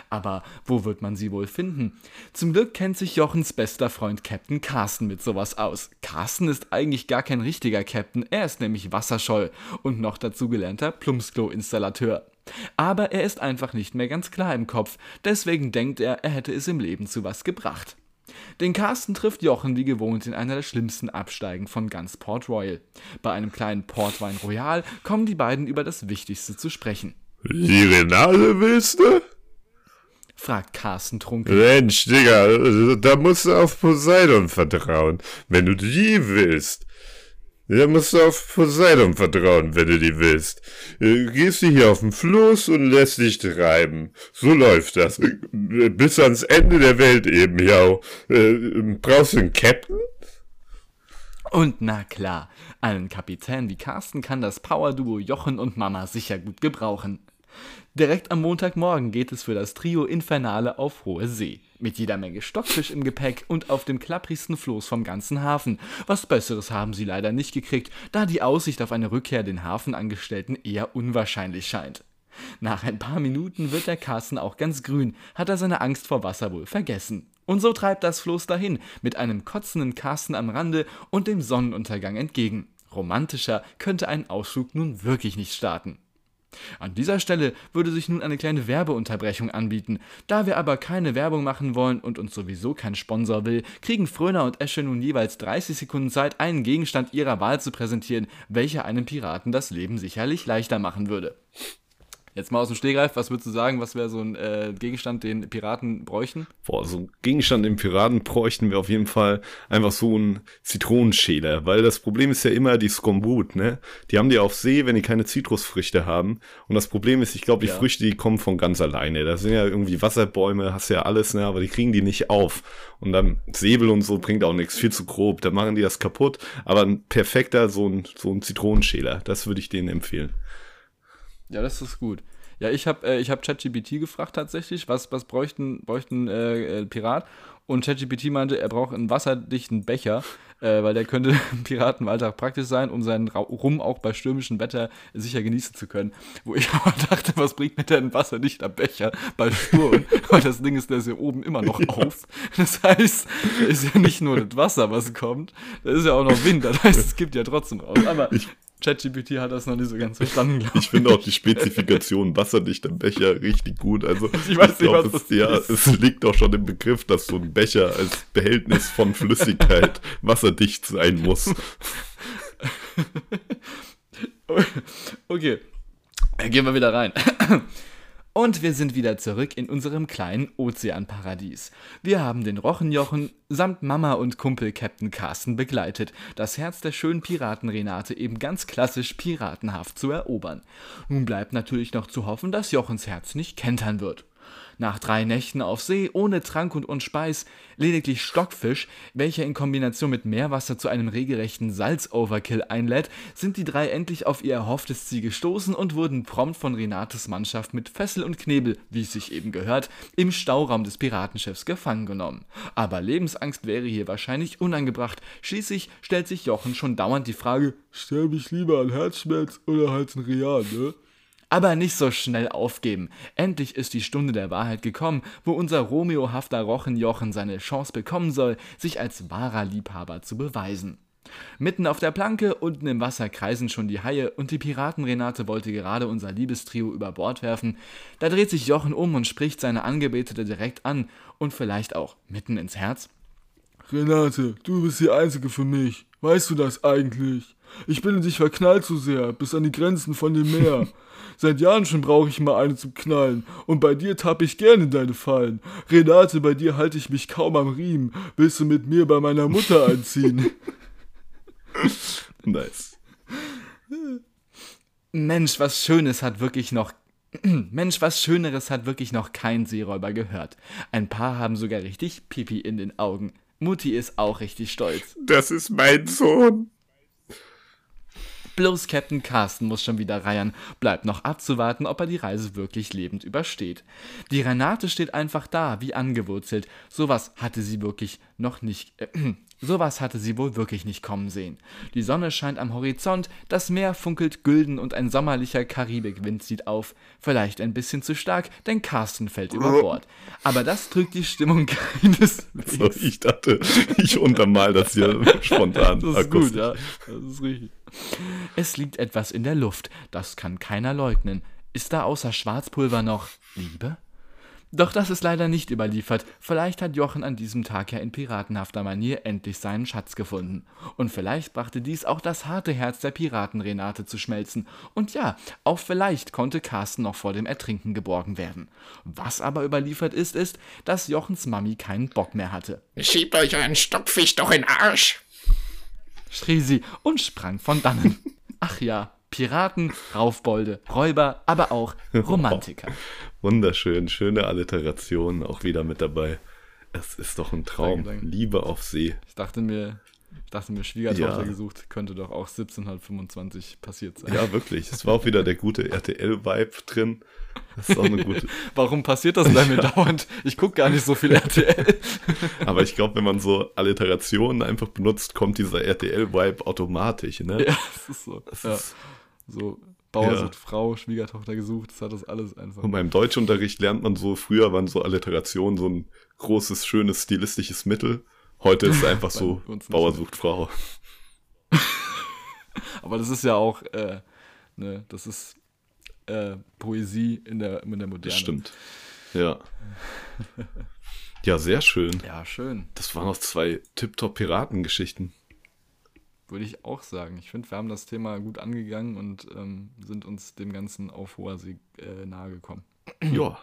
Aber wo wird man sie wohl finden? Zum Glück kennt sich Jochens bester Freund Captain Carsten mit sowas aus. Carsten ist eigentlich gar kein richtiger Captain, er ist nämlich wasserscheu und noch dazu gelernter Plumpsklo-Installateur. Aber er ist einfach nicht mehr ganz klar im Kopf, deswegen denkt er, er hätte es im Leben zu was gebracht. Den Carsten trifft Jochen wie gewohnt in einer der schlimmsten Absteigen von ganz Port Royal. Bei einem kleinen Portwein Royal kommen die beiden über das Wichtigste zu sprechen. Die Renate willst du? fragt Carsten trunken. Mensch, Digga, da musst du auf Poseidon vertrauen. Wenn du die willst, da musst du auf Poseidon vertrauen, wenn du die willst. Äh, gehst du hier auf den Fluss und lässt dich treiben. So läuft das. Äh, bis ans Ende der Welt eben, ja. Äh, brauchst du einen Captain? Und na klar, einen Kapitän wie Carsten kann das Power-Duo Jochen und Mama sicher gut gebrauchen. Direkt am Montagmorgen geht es für das Trio Infernale auf hohe See. Mit jeder Menge Stockfisch im Gepäck und auf dem klapprigsten Floß vom ganzen Hafen. Was Besseres haben sie leider nicht gekriegt, da die Aussicht auf eine Rückkehr den Hafenangestellten eher unwahrscheinlich scheint. Nach ein paar Minuten wird der Carsten auch ganz grün, hat er seine Angst vor Wasser wohl vergessen. Und so treibt das Floß dahin, mit einem kotzenden Carsten am Rande und dem Sonnenuntergang entgegen. Romantischer könnte ein Ausflug nun wirklich nicht starten. An dieser Stelle würde sich nun eine kleine Werbeunterbrechung anbieten. Da wir aber keine Werbung machen wollen und uns sowieso kein Sponsor will, kriegen Fröner und Esche nun jeweils 30 Sekunden Zeit, einen Gegenstand ihrer Wahl zu präsentieren, welcher einem Piraten das Leben sicherlich leichter machen würde. Jetzt mal aus dem Stegreif, was würdest du sagen, was wäre so ein äh, Gegenstand, den Piraten bräuchten? Boah, so ein Gegenstand, den Piraten bräuchten wir auf jeden Fall einfach so ein Zitronenschäler, weil das Problem ist ja immer die Skombut, ne? Die haben die auf See, wenn die keine Zitrusfrüchte haben. Und das Problem ist, ich glaube, die ja. Früchte, die kommen von ganz alleine. Da sind ja irgendwie Wasserbäume, hast ja alles, ne? Aber die kriegen die nicht auf. Und dann Säbel und so bringt auch nichts, viel zu grob. Da machen die das kaputt. Aber ein perfekter, so ein, so ein Zitronenschäler, das würde ich denen empfehlen. Ja, das ist gut. Ja, ich habe äh, hab ChatGPT gefragt tatsächlich, was, was bräuchten, bräuchten äh, äh, Pirat. Und ChatGPT meinte, er braucht einen wasserdichten Becher, äh, weil der könnte [laughs] im Piratenalltag praktisch sein, um seinen Rum auch bei stürmischem Wetter sicher genießen zu können. Wo ich [laughs] aber dachte, was bringt mir denn ein wasserdichter Becher bei Sturm? [laughs] weil das Ding ist, der ist ja oben immer noch auf. Das heißt, da ist ja nicht nur das Wasser, was kommt, da ist ja auch noch Wind. Das heißt, es gibt ja trotzdem raus. Aber ich, ChatGPT hat das noch nicht so ganz verstanden. Ich, ich finde auch die Spezifikation [laughs] wasserdichter Becher richtig gut. Also ich weiß ich nicht, glaub, was es, ja, es liegt doch schon im Begriff, dass so ein Becher als Behältnis von Flüssigkeit [laughs] wasserdicht sein muss. [laughs] okay, gehen wir wieder rein. Und wir sind wieder zurück in unserem kleinen Ozeanparadies. Wir haben den Rochenjochen samt Mama und Kumpel Captain Carsten begleitet, das Herz der schönen Piraten Renate eben ganz klassisch piratenhaft zu erobern. Nun bleibt natürlich noch zu hoffen, dass Jochens Herz nicht kentern wird. Nach drei Nächten auf See, ohne Trank und, und Speis, lediglich Stockfisch, welcher in Kombination mit Meerwasser zu einem regelrechten Salz-Overkill einlädt, sind die drei endlich auf ihr erhofftes Ziel gestoßen und wurden prompt von Renates Mannschaft mit Fessel und Knebel, wie es sich eben gehört, im Stauraum des Piratenschiffs gefangen genommen. Aber Lebensangst wäre hier wahrscheinlich unangebracht. Schließlich stellt sich Jochen schon dauernd die Frage, sterbe ich lieber an Herzschmerz oder halt ein Real, ne? Aber nicht so schnell aufgeben. Endlich ist die Stunde der Wahrheit gekommen, wo unser Romeohafter Rochenjochen seine Chance bekommen soll, sich als wahrer Liebhaber zu beweisen. Mitten auf der Planke, unten im Wasser kreisen schon die Haie und die Piratenrenate wollte gerade unser Liebestrio über Bord werfen. Da dreht sich Jochen um und spricht seine Angebetete direkt an und vielleicht auch mitten ins Herz. Renate, du bist die Einzige für mich. Weißt du das eigentlich? Ich bin in dich verknallt zu sehr, bis an die Grenzen von dem Meer. [laughs] Seit Jahren schon brauche ich mal eine zum Knallen. Und bei dir tapp ich gerne in deine Fallen. Renate, bei dir halte ich mich kaum am Riemen. Willst du mit mir bei meiner Mutter einziehen? [laughs] nice. Mensch, was Schönes hat wirklich noch [clears throat] Mensch, was Schöneres hat wirklich noch kein Seeräuber gehört. Ein paar haben sogar richtig Pipi in den Augen. Mutti ist auch richtig stolz. Das ist mein Sohn. Bloß Captain Carsten muss schon wieder reiern. Bleibt noch abzuwarten, ob er die Reise wirklich lebend übersteht. Die Renate steht einfach da, wie angewurzelt. Sowas hatte sie wirklich noch nicht. Äh, Sowas hatte sie wohl wirklich nicht kommen sehen. Die Sonne scheint am Horizont, das Meer funkelt gülden und ein sommerlicher Karibikwind zieht auf. Vielleicht ein bisschen zu stark, denn Carsten fällt über Bord. Aber das trügt die Stimmung [laughs] keineswegs. So, ich dachte, ich untermal das hier spontan. Das ist gut, ja. Das ist richtig. Es liegt etwas in der Luft, das kann keiner leugnen. Ist da außer Schwarzpulver noch Liebe? Doch das ist leider nicht überliefert. Vielleicht hat Jochen an diesem Tag ja in piratenhafter Manier endlich seinen Schatz gefunden. Und vielleicht brachte dies auch das harte Herz der Piraten Renate zu schmelzen. Und ja, auch vielleicht konnte Carsten noch vor dem Ertrinken geborgen werden. Was aber überliefert ist, ist, dass Jochens Mami keinen Bock mehr hatte. Schiebt euch euren Stockfisch doch in Arsch! schrie sie und sprang von dannen. [laughs] Ach ja, Piraten, Raufbolde, Räuber, aber auch [laughs] Romantiker. Wunderschön, schöne Alliteration auch wieder mit dabei. Es ist doch ein Traum. Danke, danke. Liebe auf See. Ich dachte mir, ich dachte mir, Schwiegertochter ja. gesucht, könnte doch auch 1725 passiert sein. Ja, wirklich. Es war auch wieder der gute RTL-Vibe drin. Das ist auch eine gute. [laughs] Warum passiert das bei mir dauernd? Ich gucke gar nicht so viel RTL. [laughs] Aber ich glaube, wenn man so Alliterationen einfach benutzt, kommt dieser RTL-Vibe automatisch, ne? Ja, das ist so. Das ja. ist so Bauer ja. sucht Frau, Schwiegertochter gesucht, das hat das alles einfach. Und beim Deutschunterricht lernt man so, früher waren so Alliterationen so ein großes, schönes, stilistisches Mittel. Heute ist es [laughs] einfach so, Bauer sucht Frau. [laughs] Aber das ist ja auch, äh, ne, das ist äh, Poesie in der, in der Moderne. Das stimmt. Ja. [laughs] ja, sehr schön. Ja, schön. Das waren noch zwei Tip-Top-Piratengeschichten. Würde ich auch sagen. Ich finde, wir haben das Thema gut angegangen und ähm, sind uns dem Ganzen auf hoher Sieg äh, nahe gekommen. [clears throat] Ja.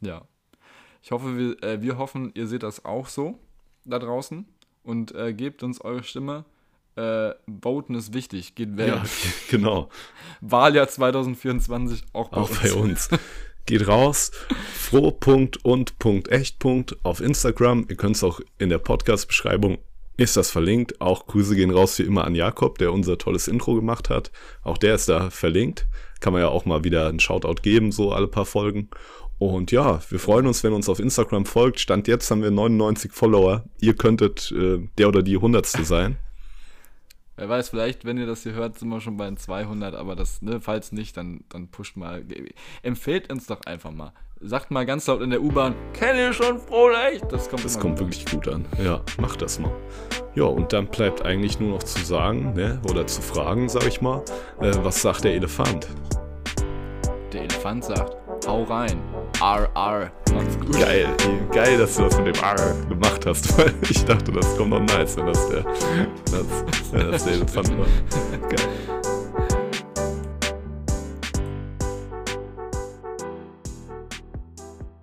Ja. Ich hoffe, wir, äh, wir hoffen, ihr seht das auch so da draußen und äh, gebt uns eure Stimme. Äh, Voten ist wichtig, geht wählen. Ja, [laughs] genau. Wahljahr 2024 auch bei auch uns. Bei uns. Geht raus, froh.und.echt. auf Instagram. Ihr könnt es auch in der Podcast-Beschreibung ist das verlinkt. Auch Grüße gehen raus wie immer an Jakob, der unser tolles Intro gemacht hat. Auch der ist da verlinkt. Kann man ja auch mal wieder einen Shoutout geben, so alle paar Folgen. Und ja, wir freuen uns, wenn ihr uns auf Instagram folgt. Stand jetzt haben wir 99 Follower. Ihr könntet äh, der oder die Hundertste sein. Wer weiß, vielleicht, wenn ihr das hier hört, sind wir schon bei den 200, aber das, ne, falls nicht, dann, dann pusht mal. Empfehlt uns doch einfach mal. Sagt mal ganz laut in der U-Bahn, kenne ich schon Frohlecht. Das kommt, das kommt wirklich gut an. Ja, macht das mal. Ja, und dann bleibt eigentlich nur noch zu sagen, ne, oder zu fragen, sag ich mal, äh, was sagt der Elefant? Der Elefant sagt, hau rein. RR. Macht's gut. Geil, geil, dass du das mit dem R gemacht hast, [laughs] weil ich dachte, das kommt noch nice, wenn das der, das, wenn das der Elefant war. [laughs] Geil.